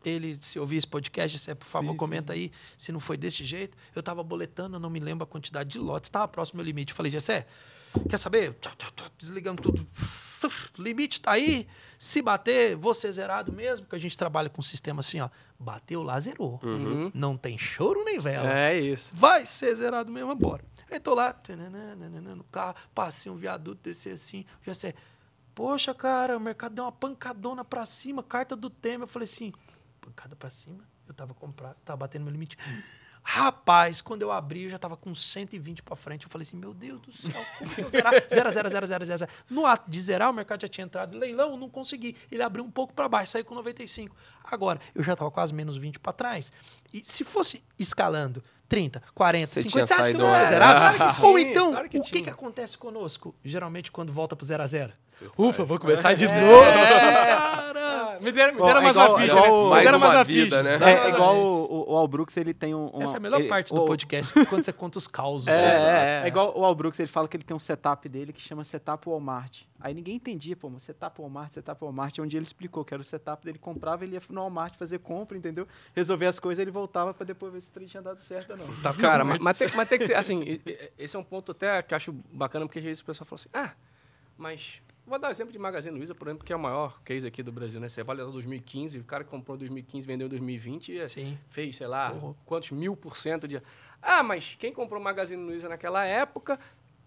Ele, se ouvir esse podcast, Gessé, por favor, comenta aí se não foi desse jeito. Eu tava boletando, eu não me lembro a quantidade de lotes, estava próximo ao meu limite. Eu falei, Gessé, quer saber? Desligando tudo. Limite tá aí. Se bater, vou ser zerado mesmo, porque a gente trabalha com um sistema assim, ó. Bateu lá, zerou. Não tem choro nem vela. É isso. Vai ser zerado mesmo, bora. Aí tô lá, no carro, passei um viaduto, desci assim, já sei. Poxa, cara, o mercado deu uma pancadona pra cima, carta do Temer. Eu falei assim, pancada pra cima? Eu tava comprado, tava batendo meu limite. Rapaz, quando eu abri, eu já tava com 120 pra frente. Eu falei assim, meu Deus do céu, como que eu zerar? Zero, zero, zero, zero, zero, zero. No ato de zerar, o mercado já tinha entrado em leilão, não consegui. Ele abriu um pouco pra baixo, saiu com 95. Agora, eu já tava quase menos 20 pra trás. E se fosse escalando 30, 40, Você 50, tinha você acha que não? Claro que Ou então, claro que o que, que acontece conosco? Geralmente, quando volta pro 0 a 0 Você Ufa, sai. vou começar de É. novo. Me deram, me deram é mais igual- igual né? Me Mais deram uma mais vida, ficha. né? É, é igual o, o, Al Brooks, ele tem um... uma- Essa é a melhor ele- parte do o- podcast, quando você conta os causos. É, é, é. é igual o Al Brooks, ele fala que ele tem um setup dele que chama setup Walmart. Aí ninguém entendia, pô, mas setup Walmart, setup Walmart, onde ele explicou que era o setup dele, comprava, ele ia no Walmart fazer compra, entendeu? Resolver as coisas, ele voltava pra depois ver se o trem tinha dado certo ou não. Tá Cara, vendo? mas, mas, tem, mas tem que ser, assim, esse é um ponto até que eu acho bacana, porque às vezes o pessoal fala assim, ah, mas vou dar o exemplo de Magazine Luiza, por exemplo, que é o maior case aqui do Brasil, né? Você vale lá 2015, o cara que comprou em 2015, vendeu em 2020, e Sim. fez, sei lá, Uhum. quantos mil por cento de... Ah, mas quem comprou Magazine Luiza naquela época,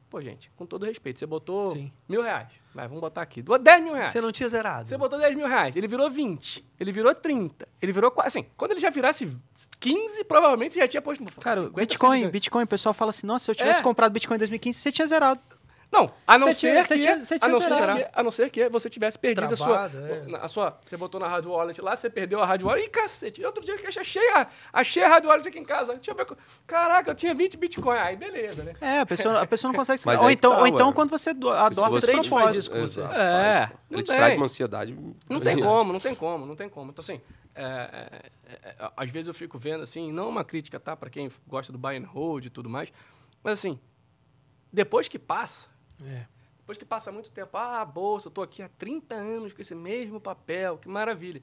pô, gente, com todo respeito, você botou Sim. mil reais. Vai, vamos botar aqui. Doou 10 mil reais. Você não tinha zerado. Você botou 10 mil reais, ele virou 20, ele virou 30, ele virou. Assim, quando ele já virasse 15, provavelmente você já tinha posto. Cara, 50% Bitcoin, Bitcoin, o pessoal fala assim, nossa, se eu tivesse É. comprado Bitcoin em 2015, você tinha zerado. Não, a não Você ser tinha- que, a não ser que, a não ser que você tivesse perdido a sua, Travado, é. a sua, você botou na Hard Wallet lá, você perdeu a Hard Wallet, ih, cacete, outro dia que eu achei a, achei a Hard Wallet aqui em casa, deixa eu ver, caraca, eu tinha 20 Bitcoin, aí beleza, né? É, a pessoa, a pessoa não consegue Mas explicar. Ou então, tá, ou então ué. quando você do- Se adota você esse propósito. isso com você. Exato, É, Ele te tem. traz uma ansiedade. Não tem como, não tem como, não tem como. Então, assim, é, é, é, às vezes eu fico vendo, assim, não uma crítica, tá? Pra quem gosta do buy and hold e tudo mais, mas assim, depois que passa, É. depois que passa muito tempo, ah, bolsa, eu tô aqui há 30 anos com esse mesmo papel, que maravilha.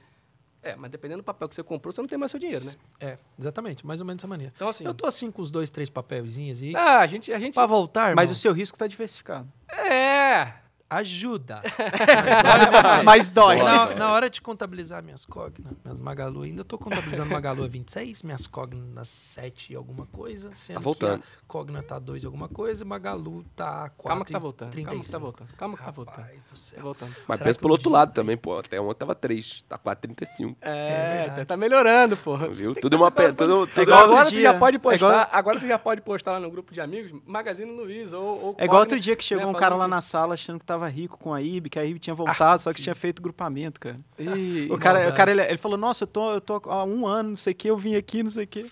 É, mas dependendo do papel que você comprou, você não tem mais seu dinheiro, né? É, exatamente, mais ou menos dessa maneira. Então, assim, Eu tô assim com os dois, três papelzinhos aí. ah, a gente, a gente... Pra voltar, Mas o irmão, seu risco está diversificado. É, ajuda. Mas dói. na, na hora de contabilizar minhas cognas, minhas Magalu, ainda tô contabilizando Magalu a 26, minhas cognas 7 e alguma coisa. Sendo Tá voltando. Que a cogna tá 2 e alguma coisa, Magalu tá 4 calma que tá voltando, calma que tá 35. voltando, calma que tá voltando. Rapaz do céu. Tá voltando. Mas Será pensa pelo outro dia- lado também, pô. Até ontem tava 3, tá 4,35. É, verdade. tá, tá melhorando, porra. Viu? Tudo é uma pe- tudo- tudo- igual outro agora você já pode É postar, igual- agora você já pode postar lá no grupo de amigos, Magazine Luiza ou, ou É igual Cogna, outro dia que chegou né, um cara lá na sala achando que tava rico com a IB, que a IB tinha voltado, só que tinha feito grupamento, cara. Ih, O cara, o cara ele, ele falou, nossa, eu tô, eu tô há um ano, não sei o que, eu vim aqui, não sei o que.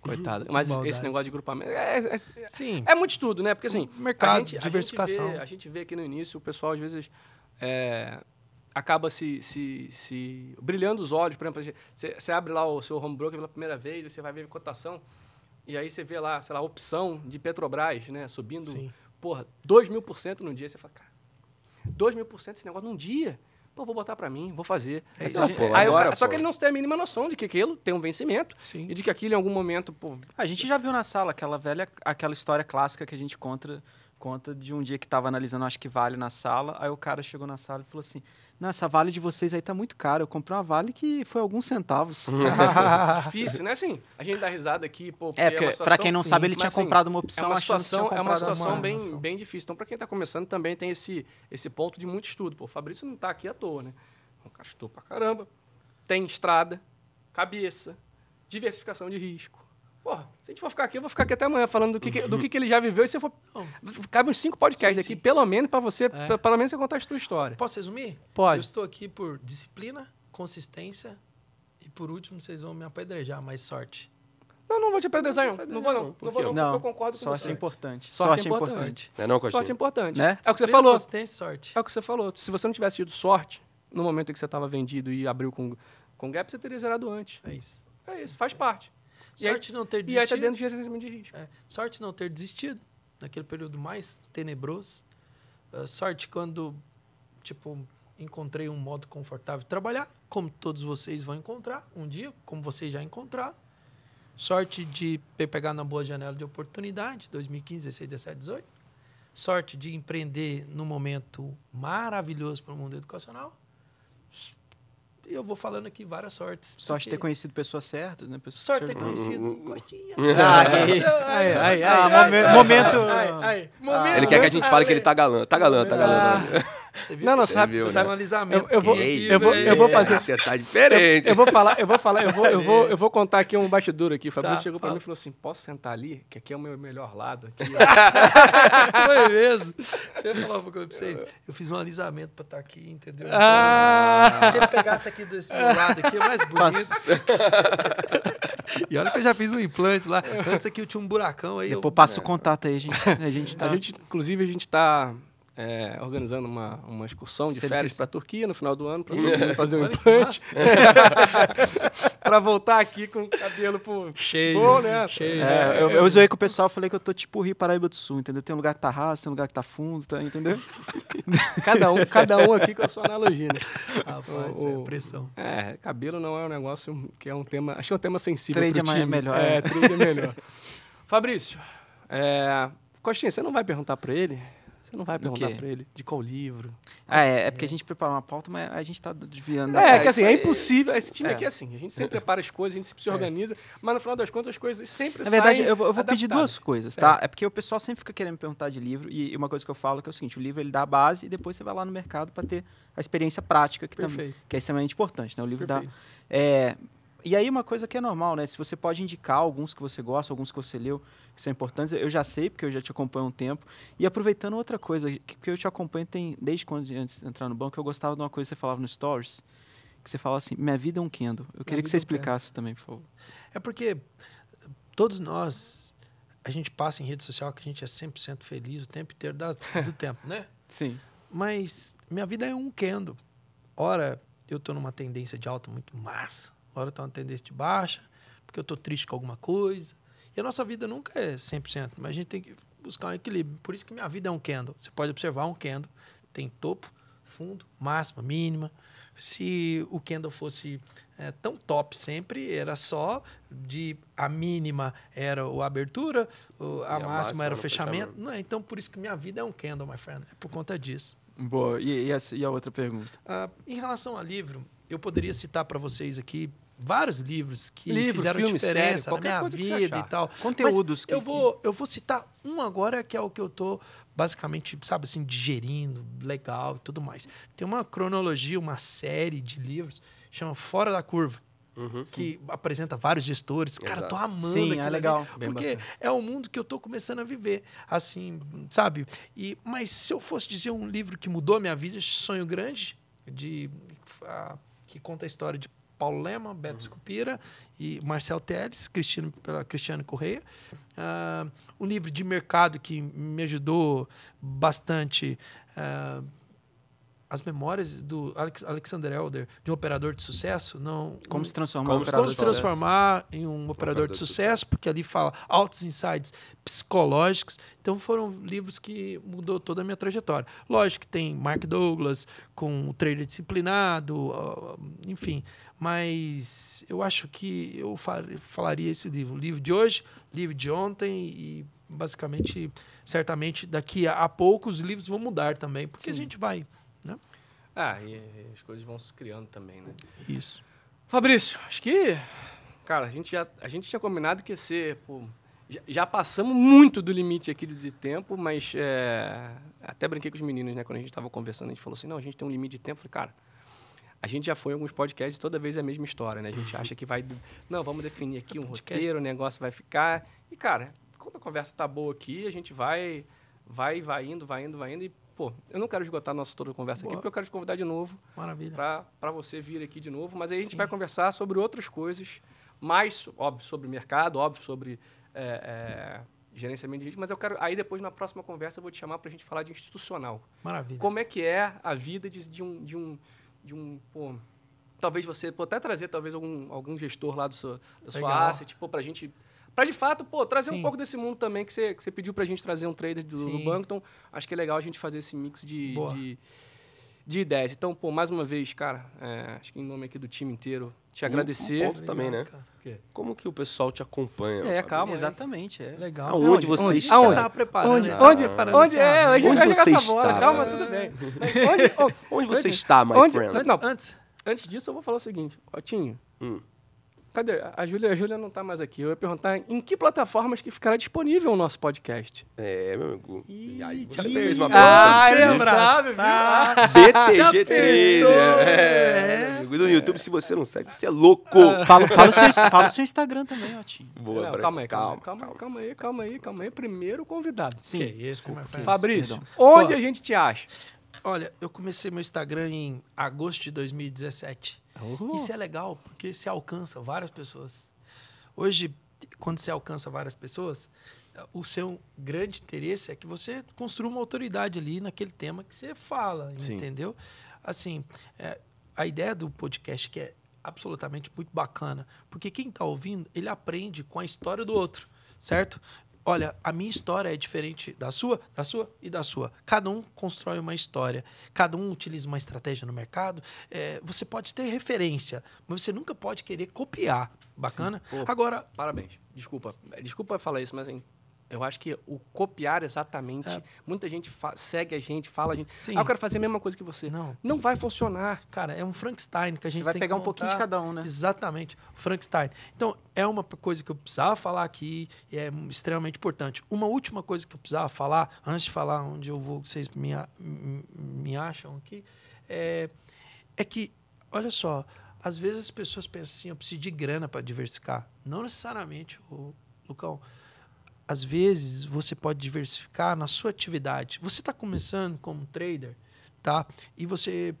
Coitado. Mas Maldade. esse negócio de grupamento é, é, é- Sim. é muito estudo, né? Porque assim, Mercado, a gente, diversificação. A gente, vê, a gente vê aqui no início o pessoal às vezes é, acaba se, se, se brilhando os olhos. Por exemplo, você, você abre lá o seu home broker pela primeira vez, você vai ver cotação e aí você vê lá, sei lá, opção de Petrobras, né? Subindo, Sim. porra, 2 mil por cento num dia. Você fala, cara, 2 mil por cento esse negócio num dia? Pô, vou botar pra mim, vou fazer. É Aí isso. Não, pô, agora, cara- só que ele não tem a mínima noção de que aquilo tem um vencimento Sim. e de que aquilo em algum momento, pô, A gente já viu na sala aquela velha, aquela história clássica que a gente conta, conta de um dia que tava analisando, acho que vale na sala, aí o cara chegou na sala e falou assim, não, essa vale de vocês aí tá muito cara, eu comprei uma vale que foi alguns centavos. difícil, né? Assim, a gente dá risada aqui, pô. é, porque uma pra situação- quem não sim, sabe, ele tinha assim, comprado uma É opção uma que tinha situação, é uma situação uma- bem, bem difícil. Então, para quem está começando, também tem esse, esse ponto de muito estudo. Pô, o Fabrício não está aqui à toa, né? É um cara estudou pra caramba. Tem estrada, cabeça, diversificação de risco. Porra, se a gente for ficar aqui, eu vou ficar aqui até amanhã falando do que, que- do que, que ele já viveu. E se for. Cabe uns cinco podcasts Sim, aqui, sim. pelo menos, para você, É. pe- pelo menos você contar a sua história. Posso resumir? Pode. Eu estou aqui por disciplina, consistência e, por último, vocês vão me apedrejar, mais sorte. Não, não vou te apedrejar, não. Não vou, não. Não vou, não, Não, porque eu concordo com sorte você. é importante. Sorte Sorte, é é importante. importante. Não é não, Costinha? Sorte é importante. Né? É o que você falou. Consistência e sorte. É o que você falou. Se você não tivesse tido sorte no momento em que você estava vendido e abriu com, com gap, você teria zerado antes. É isso. É isso, faz parte. E aí- Sorte não ter E aí tá desistido. dentro do gerenciamento de risco. É, sorte não ter desistido naquele período mais tenebroso. Ah, sorte quando, tipo, encontrei um modo confortável de trabalhar, como todos vocês vão encontrar um dia, como vocês já encontraram. Sorte de pe- pegar na boa janela de oportunidade, 2015, 16, 17, 18. Sorte de empreender num momento maravilhoso para o mundo educacional. E eu vou falando aqui várias sortes. Sorte de ter porque- conhecido pessoas certas, né? Pessoas Sorte de ter conhecido ai, ai, ah, momen- momento. Momento- Ele quer que a gente fale que ele tá galã. Tá galã, tá galã. Você viu? Não, não, Você sabe, viu, Fez né? um alisamento. Eu- eu vou- eu vou- eu vou fazer- Você tá diferente. Eu vou falar, eu vou falar, eu vou, eu vou, eu vou contar aqui um bastidor aqui. O Fabrício Tá, chegou pra fala. mim e falou assim: posso sentar ali? Que aqui é o meu melhor lado. Aqui. Foi mesmo. Deixa eu falar uma coisa pra vocês. Eu fiz um alisamento pra estar aqui, entendeu? Ah! Se eu pegasse aqui desse meu lado aqui, é mais bonito. e olha que eu já fiz um implante lá. Antes aqui eu tinha um buracão aí. Depois eu... passa o contato aí, a gente, a gente tá... A gente, inclusive, a gente está organizando uma, uma excursão de ele férias para a Turquia no final do ano para fazer um implante. para voltar aqui com o cabelo pô, Cheio, bom, né? cheio. É, eu, eu zoei com o pessoal, falei que eu tô tipo Rio Paraíba do Sul, entendeu? Tem um lugar que tá raso, tem um lugar que tá fundo, tá, entendeu? Cada um, cada um aqui com a sua analogia, né? Rapaz, O- é pressão. É, cabelo não é um negócio que é um tema. Acho que é um tema sensível. Trade pro é mais- time. melhor, É, é. trade é melhor. Fabrício, é, Costinha, você não vai perguntar para ele Você não vai perguntar quê? pra ele de qual livro. Ah, é, é porque a gente preparou uma pauta, mas a gente tá desviando. É, É, que assim, é impossível. Esse time É. aqui é assim. A gente sempre prepara as coisas, a gente sempre se organiza, mas no final das contas as coisas sempre Na verdade, eu vou, eu vou pedir duas coisas, tá? É porque o pessoal sempre fica querendo me perguntar de livro, e uma coisa que eu falo que é o seguinte, o livro ele dá a base e depois você vai lá no mercado para ter a experiência prática, que, também, que é extremamente importante, né? O livro dá... Perfeito. É, e aí uma coisa que é normal, né? Se você pode indicar alguns que você gosta, alguns que você leu, que são importantes, eu já sei, porque eu já te acompanho há um tempo. E aproveitando outra coisa, que, que eu te acompanho tem, desde quando antes de entrar no banco, eu gostava de uma coisa que você falava no Stories, que você fala assim, minha vida é um Kindle. Eu queria que você é explicasse também, por favor. É porque todos nós, a gente passa em rede social que a gente é 100% feliz o tempo inteiro da- do tempo, né? Sim. Mas minha vida é um kendo. Ora, eu tô numa tendência de alta muito massa. Ora, eu tô numa tendência de baixa, porque eu tô triste com alguma coisa. E a nossa vida nunca é 100%, mas a gente tem que buscar um equilíbrio. Por isso que minha vida é um kendo. Você pode observar um kendo. Tem topo, fundo, máxima, mínima. Se o kendo fosse é, tão top sempre, era só de a mínima era o abertura, o- a, a máxima, máxima era o fechamento. fechamento. Não, então por isso que minha vida é um candle, my friend. É por conta disso. Boa. E, e, a, e a outra pergunta? Ah, em relação a livro, eu poderia citar para vocês aqui vários livros que fizeram filme, diferença série, na minha vida e tal. Conteúdos que- eu vou, eu vou citar um agora que é o que eu tô basicamente, sabe assim, digerindo, legal e tudo mais. Tem uma cronologia, uma série de livros chama Fora da Curva. Uhum. Que apresenta vários gestores. Cara, eu tô Exato. amando Sim, é legal. Porque é o mundo que eu tô começando a viver, assim, sabe? E mas se eu fosse dizer um livro que mudou a minha vida, Sonho Grande, de ah, que conta a história de Paulo Lema, Beto Scupira e Marcel Teles, Cristiano, pela Cristiane Correia. Ah, um livro de mercado que me ajudou bastante. ah, as memórias do Alex, Alexander Elder, de um operador de sucesso, não Como se transformar Como em se operador como de se sucesso? transformar em um operador de sucesso, porque ali fala altos insights psicológicos. Então foram livros que mudou toda a minha trajetória. Lógico que tem Mark Douglas com o trader disciplinado, enfim. Mas eu acho que eu fa- falaria esse livro. O livro de hoje, livro de ontem e basicamente, certamente daqui a, a pouco os livros vão mudar também, porque a Sim. gente vai? Ah, e as coisas vão se criando também, né? Isso. Fabrício, acho que, cara, a gente já a gente tinha combinado que ia ser, pô, já, já passamos muito do limite aqui de, de tempo, mas é, até brinquei com os meninos, né, quando a gente estava conversando, a gente falou assim, não, a gente tem um limite de tempo, eu falei, cara, a gente já foi em alguns podcasts e toda vez é a mesma história, né? A gente acha que vai, não, vamos definir aqui um Podcast. roteiro, o negócio vai ficar, e cara, quando a conversa tá boa aqui, a gente vai, vai, vai indo, vai indo, vai indo, e pô, eu não quero esgotar a nossa toda a conversa aqui, Boa. porque eu quero te convidar de novo Maravilha. para você vir aqui de novo, mas aí a gente Sim. vai conversar sobre outras coisas, mais, óbvio, sobre mercado, óbvio, sobre é, é, gerenciamento de risco, mas eu quero, aí depois na próxima conversa eu vou te chamar para a gente falar de institucional. Maravilha. Como é que é a vida de, de um, de um, de um pô, talvez você, pô, até trazer talvez algum, algum gestor lá do seu, da sua Legal. asset, pô, para a gente... Para de fato, pô, trazer um Sim. pouco desse mundo também que você, que você pediu para a gente trazer um trader do, do Sim. banco. Então, acho que é legal a gente fazer esse mix de, de, de ideias. Então, pô, mais uma vez, cara, é, acho que em nome aqui do time inteiro, te Um- agradecer. um ponto também, né? cara. Como que o pessoal te acompanha? É, calma, né? Exatamente, é. Legal. Aonde Aonde? você Onde? está? Aonde? Tava preparando. Onde? já. Onde? Preparando Onde esse é? Hoje Onde você essa bola. está? Calma, tudo bem. Onde, Onde você está, my onde- friend? Antes, Não. antes. antes disso, eu vou falar o seguinte. Ó, Tinho, Hum. Cadê? A Júlia, a Júlia não está mais aqui. Eu ia perguntar em que plataformas que ficará disponível o nosso podcast. É, meu amigo. Ih, E aí, você fez uma Ah, pergunta ele assim. sabe, viu? BTG apertou. Trader. É, amigo. No YouTube, se você não segue, você é louco. Fala, fala, o seu, fala o seu Instagram também, Otinho. Boa, Não, calma aí, calma, calma, calma, calma aí, calma aí, calma aí. Primeiro convidado. Sim. Que isso, my friend. Fabrício, perdão. onde a gente te acha? Olha, eu comecei meu Instagram em agosto de 2017. Isso é legal, porque você alcança várias pessoas. Hoje, quando você alcança várias pessoas, o seu grande interesse é que você construa uma autoridade ali naquele tema que você fala, Sim. entendeu? Assim, é, a ideia do podcast que é absolutamente muito bacana, porque quem está ouvindo, ele aprende com a história do outro, certo? Olha, a minha história é diferente da sua, da sua e da sua. Cada um constrói uma história, cada um utiliza uma estratégia no mercado. É, você pode ter referência, mas você nunca pode querer copiar. Bacana? Pô. Agora, Parabéns. Desculpa. Desculpa falar isso, mas assim, Eu acho que o copiar exatamente. É. Muita gente segue a gente, fala a gente. Sim. Ah, eu quero fazer a mesma coisa que você. Não. Não vai funcionar. Cara, é um Frankenstein que a gente Você vai pegar um pouquinho de cada um, né? Exatamente, Frankenstein. Então, é uma coisa que eu precisava falar aqui e é extremamente importante. Uma última coisa que eu precisava falar, antes de falar onde eu vou, que vocês me, me acham aqui, é, é que, olha só, às vezes as pessoas pensam assim, eu preciso de grana para diversificar. Não necessariamente, o Lucão. Às vezes você pode diversificar na sua atividade. Você está começando como trader, tá? E você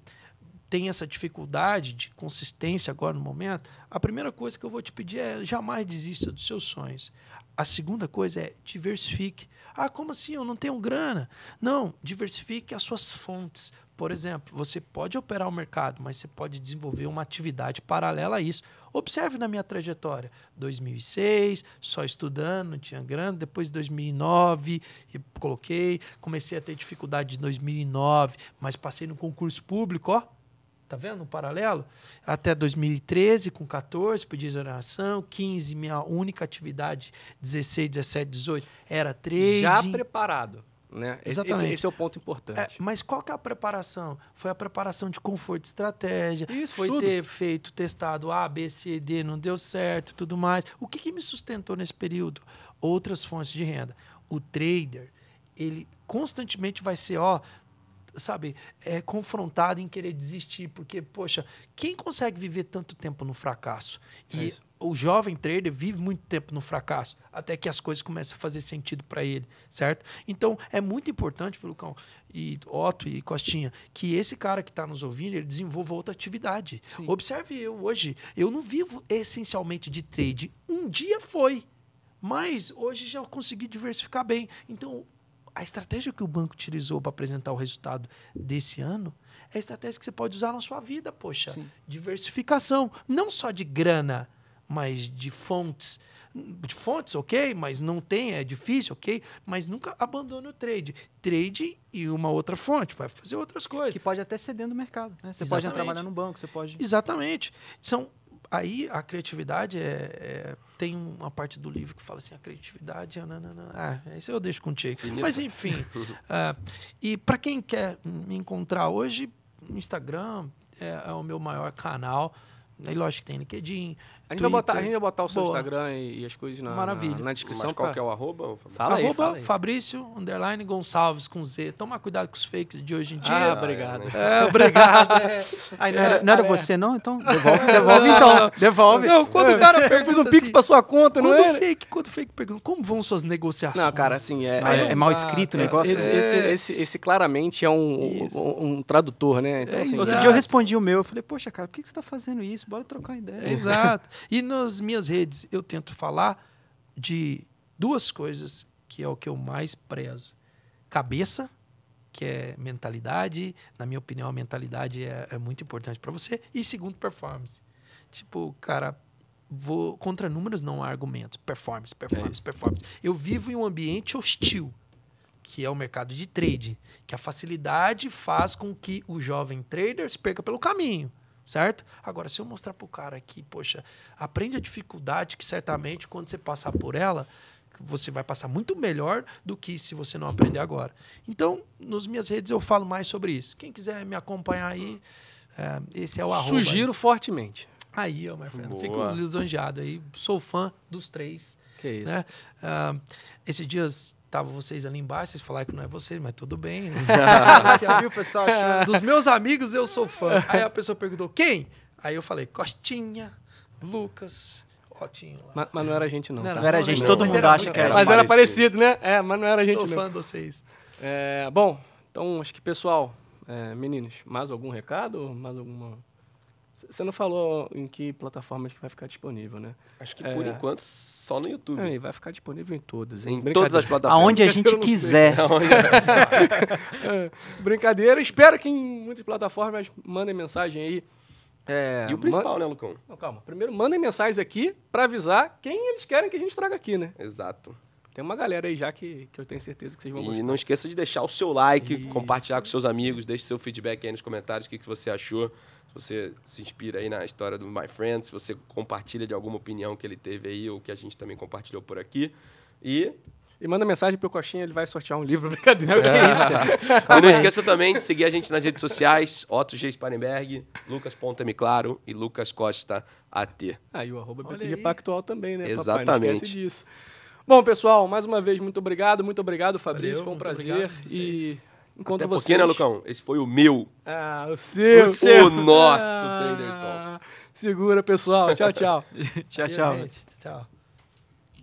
tem essa dificuldade de consistência agora no momento, a primeira coisa que eu vou te pedir é jamais desista dos seus sonhos. A segunda coisa é diversifique. Ah, como assim? Eu não tenho grana. Não, diversifique as suas fontes. Por exemplo, você pode operar o mercado, mas você pode desenvolver uma atividade paralela a isso. Observe na minha trajetória. 2006, só estudando, não tinha grana. Depois 2009, eu coloquei. Comecei a ter dificuldade em 2009, mas passei no concurso público, ó. Tá vendo? Um paralelo. Até 2013, com 14, pedi exoneração. 15, minha única atividade. 16, 17, 18, era trading. Já preparado. Né? Exatamente. Esse, esse é o ponto É, importante. mas qual que é a preparação? Foi a preparação de conforto e estratégia. Isso, foi estudo. ter feito, testado A, B, C, D, não deu certo, tudo mais. O que, que me sustentou nesse período? Outras fontes de renda. O trader, ele constantemente vai ser, ó, sabe, é confrontado em querer desistir, porque, poxa, quem consegue viver tanto tempo no fracasso? É E isso. o jovem trader vive muito tempo no fracasso, até que as coisas começam a fazer sentido para ele, certo? Então, é muito importante, Lucão, e Otto e Costinha, que esse cara que está nos ouvindo, ele desenvolva outra atividade. Sim. Observe eu hoje, eu não vivo essencialmente de trade. Um dia foi, mas hoje já consegui diversificar bem. Então, a estratégia que o banco utilizou para apresentar o resultado desse ano é a estratégia que você pode usar na sua vida, poxa. Sim. Diversificação, não só de grana, mas de fontes. De fontes, ok, mas não tem, é difícil, ok, mas nunca abandone o trade. Trade e uma outra fonte, vai fazer outras coisas. Que pode até dentro do mercado. Né? Você pode Exatamente. trabalhar no banco, você pode. Exatamente. São, aí a criatividade é, é- Tem uma parte do livro que fala assim: a criatividade é. nananã. Ah, isso eu deixo contigo. Mas enfim. ah, e para quem quer me encontrar hoje, Instagram é, é o meu maior canal. Aí, lógico que tem LinkedIn. A gente, vai botar, a gente vai botar o seu Boa. Instagram e, e as coisas na, Maravilha. na, na descrição. Mas qual pra- que é o arroba? Fala aí, Arroba fala aí. Fabrício, underline Gonçalves com Z. Toma cuidado com os fakes de hoje em Ah, dia. obrigado. É, obrigado. é. Aí não era, não era você, não? Então devolve, devolve então. Devolve. Não, quando o cara pergunta fiz um pix assim, pra sua conta, não quando é? o fake, quando o fake pergunta, como vão suas negociações? Não, cara, assim, é... Ah, é- é, mal escrito o negócio. esse, né? esse, esse, esse claramente é um, um, um tradutor, né? Então, É, assim. Outro dia eu respondi o meu, eu falei, poxa, cara, por que que você tá fazendo isso? Bora trocar ideia. Exato. E nas minhas redes eu tento falar de duas coisas que é o que eu mais prezo. Cabeça, que é mentalidade. Na minha opinião, a mentalidade é, é muito importante para você. E segundo, performance. Tipo, cara, vou contra números não há argumentos. Performance, performance, performance. Eu vivo em um ambiente hostil, que é o mercado de trade, que a facilidade faz com que o jovem trader se perca pelo caminho, certo? Agora, se eu mostrar pro cara que, poxa, aprende a dificuldade que certamente quando você passar por ela, você vai passar muito melhor do que se você não aprender agora. Então, nas minhas redes eu falo mais sobre isso. Quem quiser me acompanhar aí, é, esse é o arroba. Sugiro fortemente. Aí, ó, my friend. Fico lisonjeado aí. Sou fã dos três. Que isso. Né? Ah, esses dias estavam vocês ali embaixo, vocês falaram que não é vocês, mas tudo bem. Né? Você viu o pessoal achando? Dos meus amigos, eu sou fã. Aí a pessoa perguntou, quem? Aí eu falei, Costinha, Lucas, Otinho lá. Mas, mas não era a gente, não. Não, tá? Não era a gente, não, todo mas mundo era acha que era. Mas era parecido. parecido, né? É, mas não era a gente, Sou não. fã de vocês. É, bom, então acho que, pessoal, é, meninos, mais algum recado? Mais alguma. Você não falou em que plataformas que vai ficar disponível, né? Acho que por enquanto só no YouTube. É, e vai ficar disponível em todas. Em todas as plataformas. Aonde a gente não sei. quiser. Brincadeira. Espero que em muitas plataformas mandem mensagem aí. É, E o principal, né, Lucão? Não, calma. Primeiro, mandem mensagens aqui pra avisar quem eles querem que a gente traga aqui, né? Exato. Tem uma galera aí já que, que eu tenho certeza que vocês vão E gostar. não esqueça de deixar o seu like, Isso. compartilhar com seus amigos, deixe seu feedback aí nos comentários, o que, que você achou. Se você se inspira aí na história do My Friend, se você compartilha de alguma opinião que ele teve aí, ou que a gente também compartilhou por aqui. E E manda mensagem pro Coxinha, ele vai sortear um livro. Brincadeira, que isso, cara? E não esqueça também de seguir a gente nas redes sociais, Otto G. Sparenberg, Lucas Ponta Me Claro e Lucas Costa AT. Aí o arroba Olha BTG aí. Pactual também, né? Papai? Não Exatamente. esquece disso. Bom, pessoal, mais uma vez, muito obrigado. Muito obrigado, Fabrício. Valeu, foi um prazer. E enquanto Até vocês... porque, né, Lucão? Esse foi o meu. Ah, o seu. O seu. nosso Ah, Talk. Segura, pessoal. Tchau, tchau. Tchau, tchau. gente. Tchau.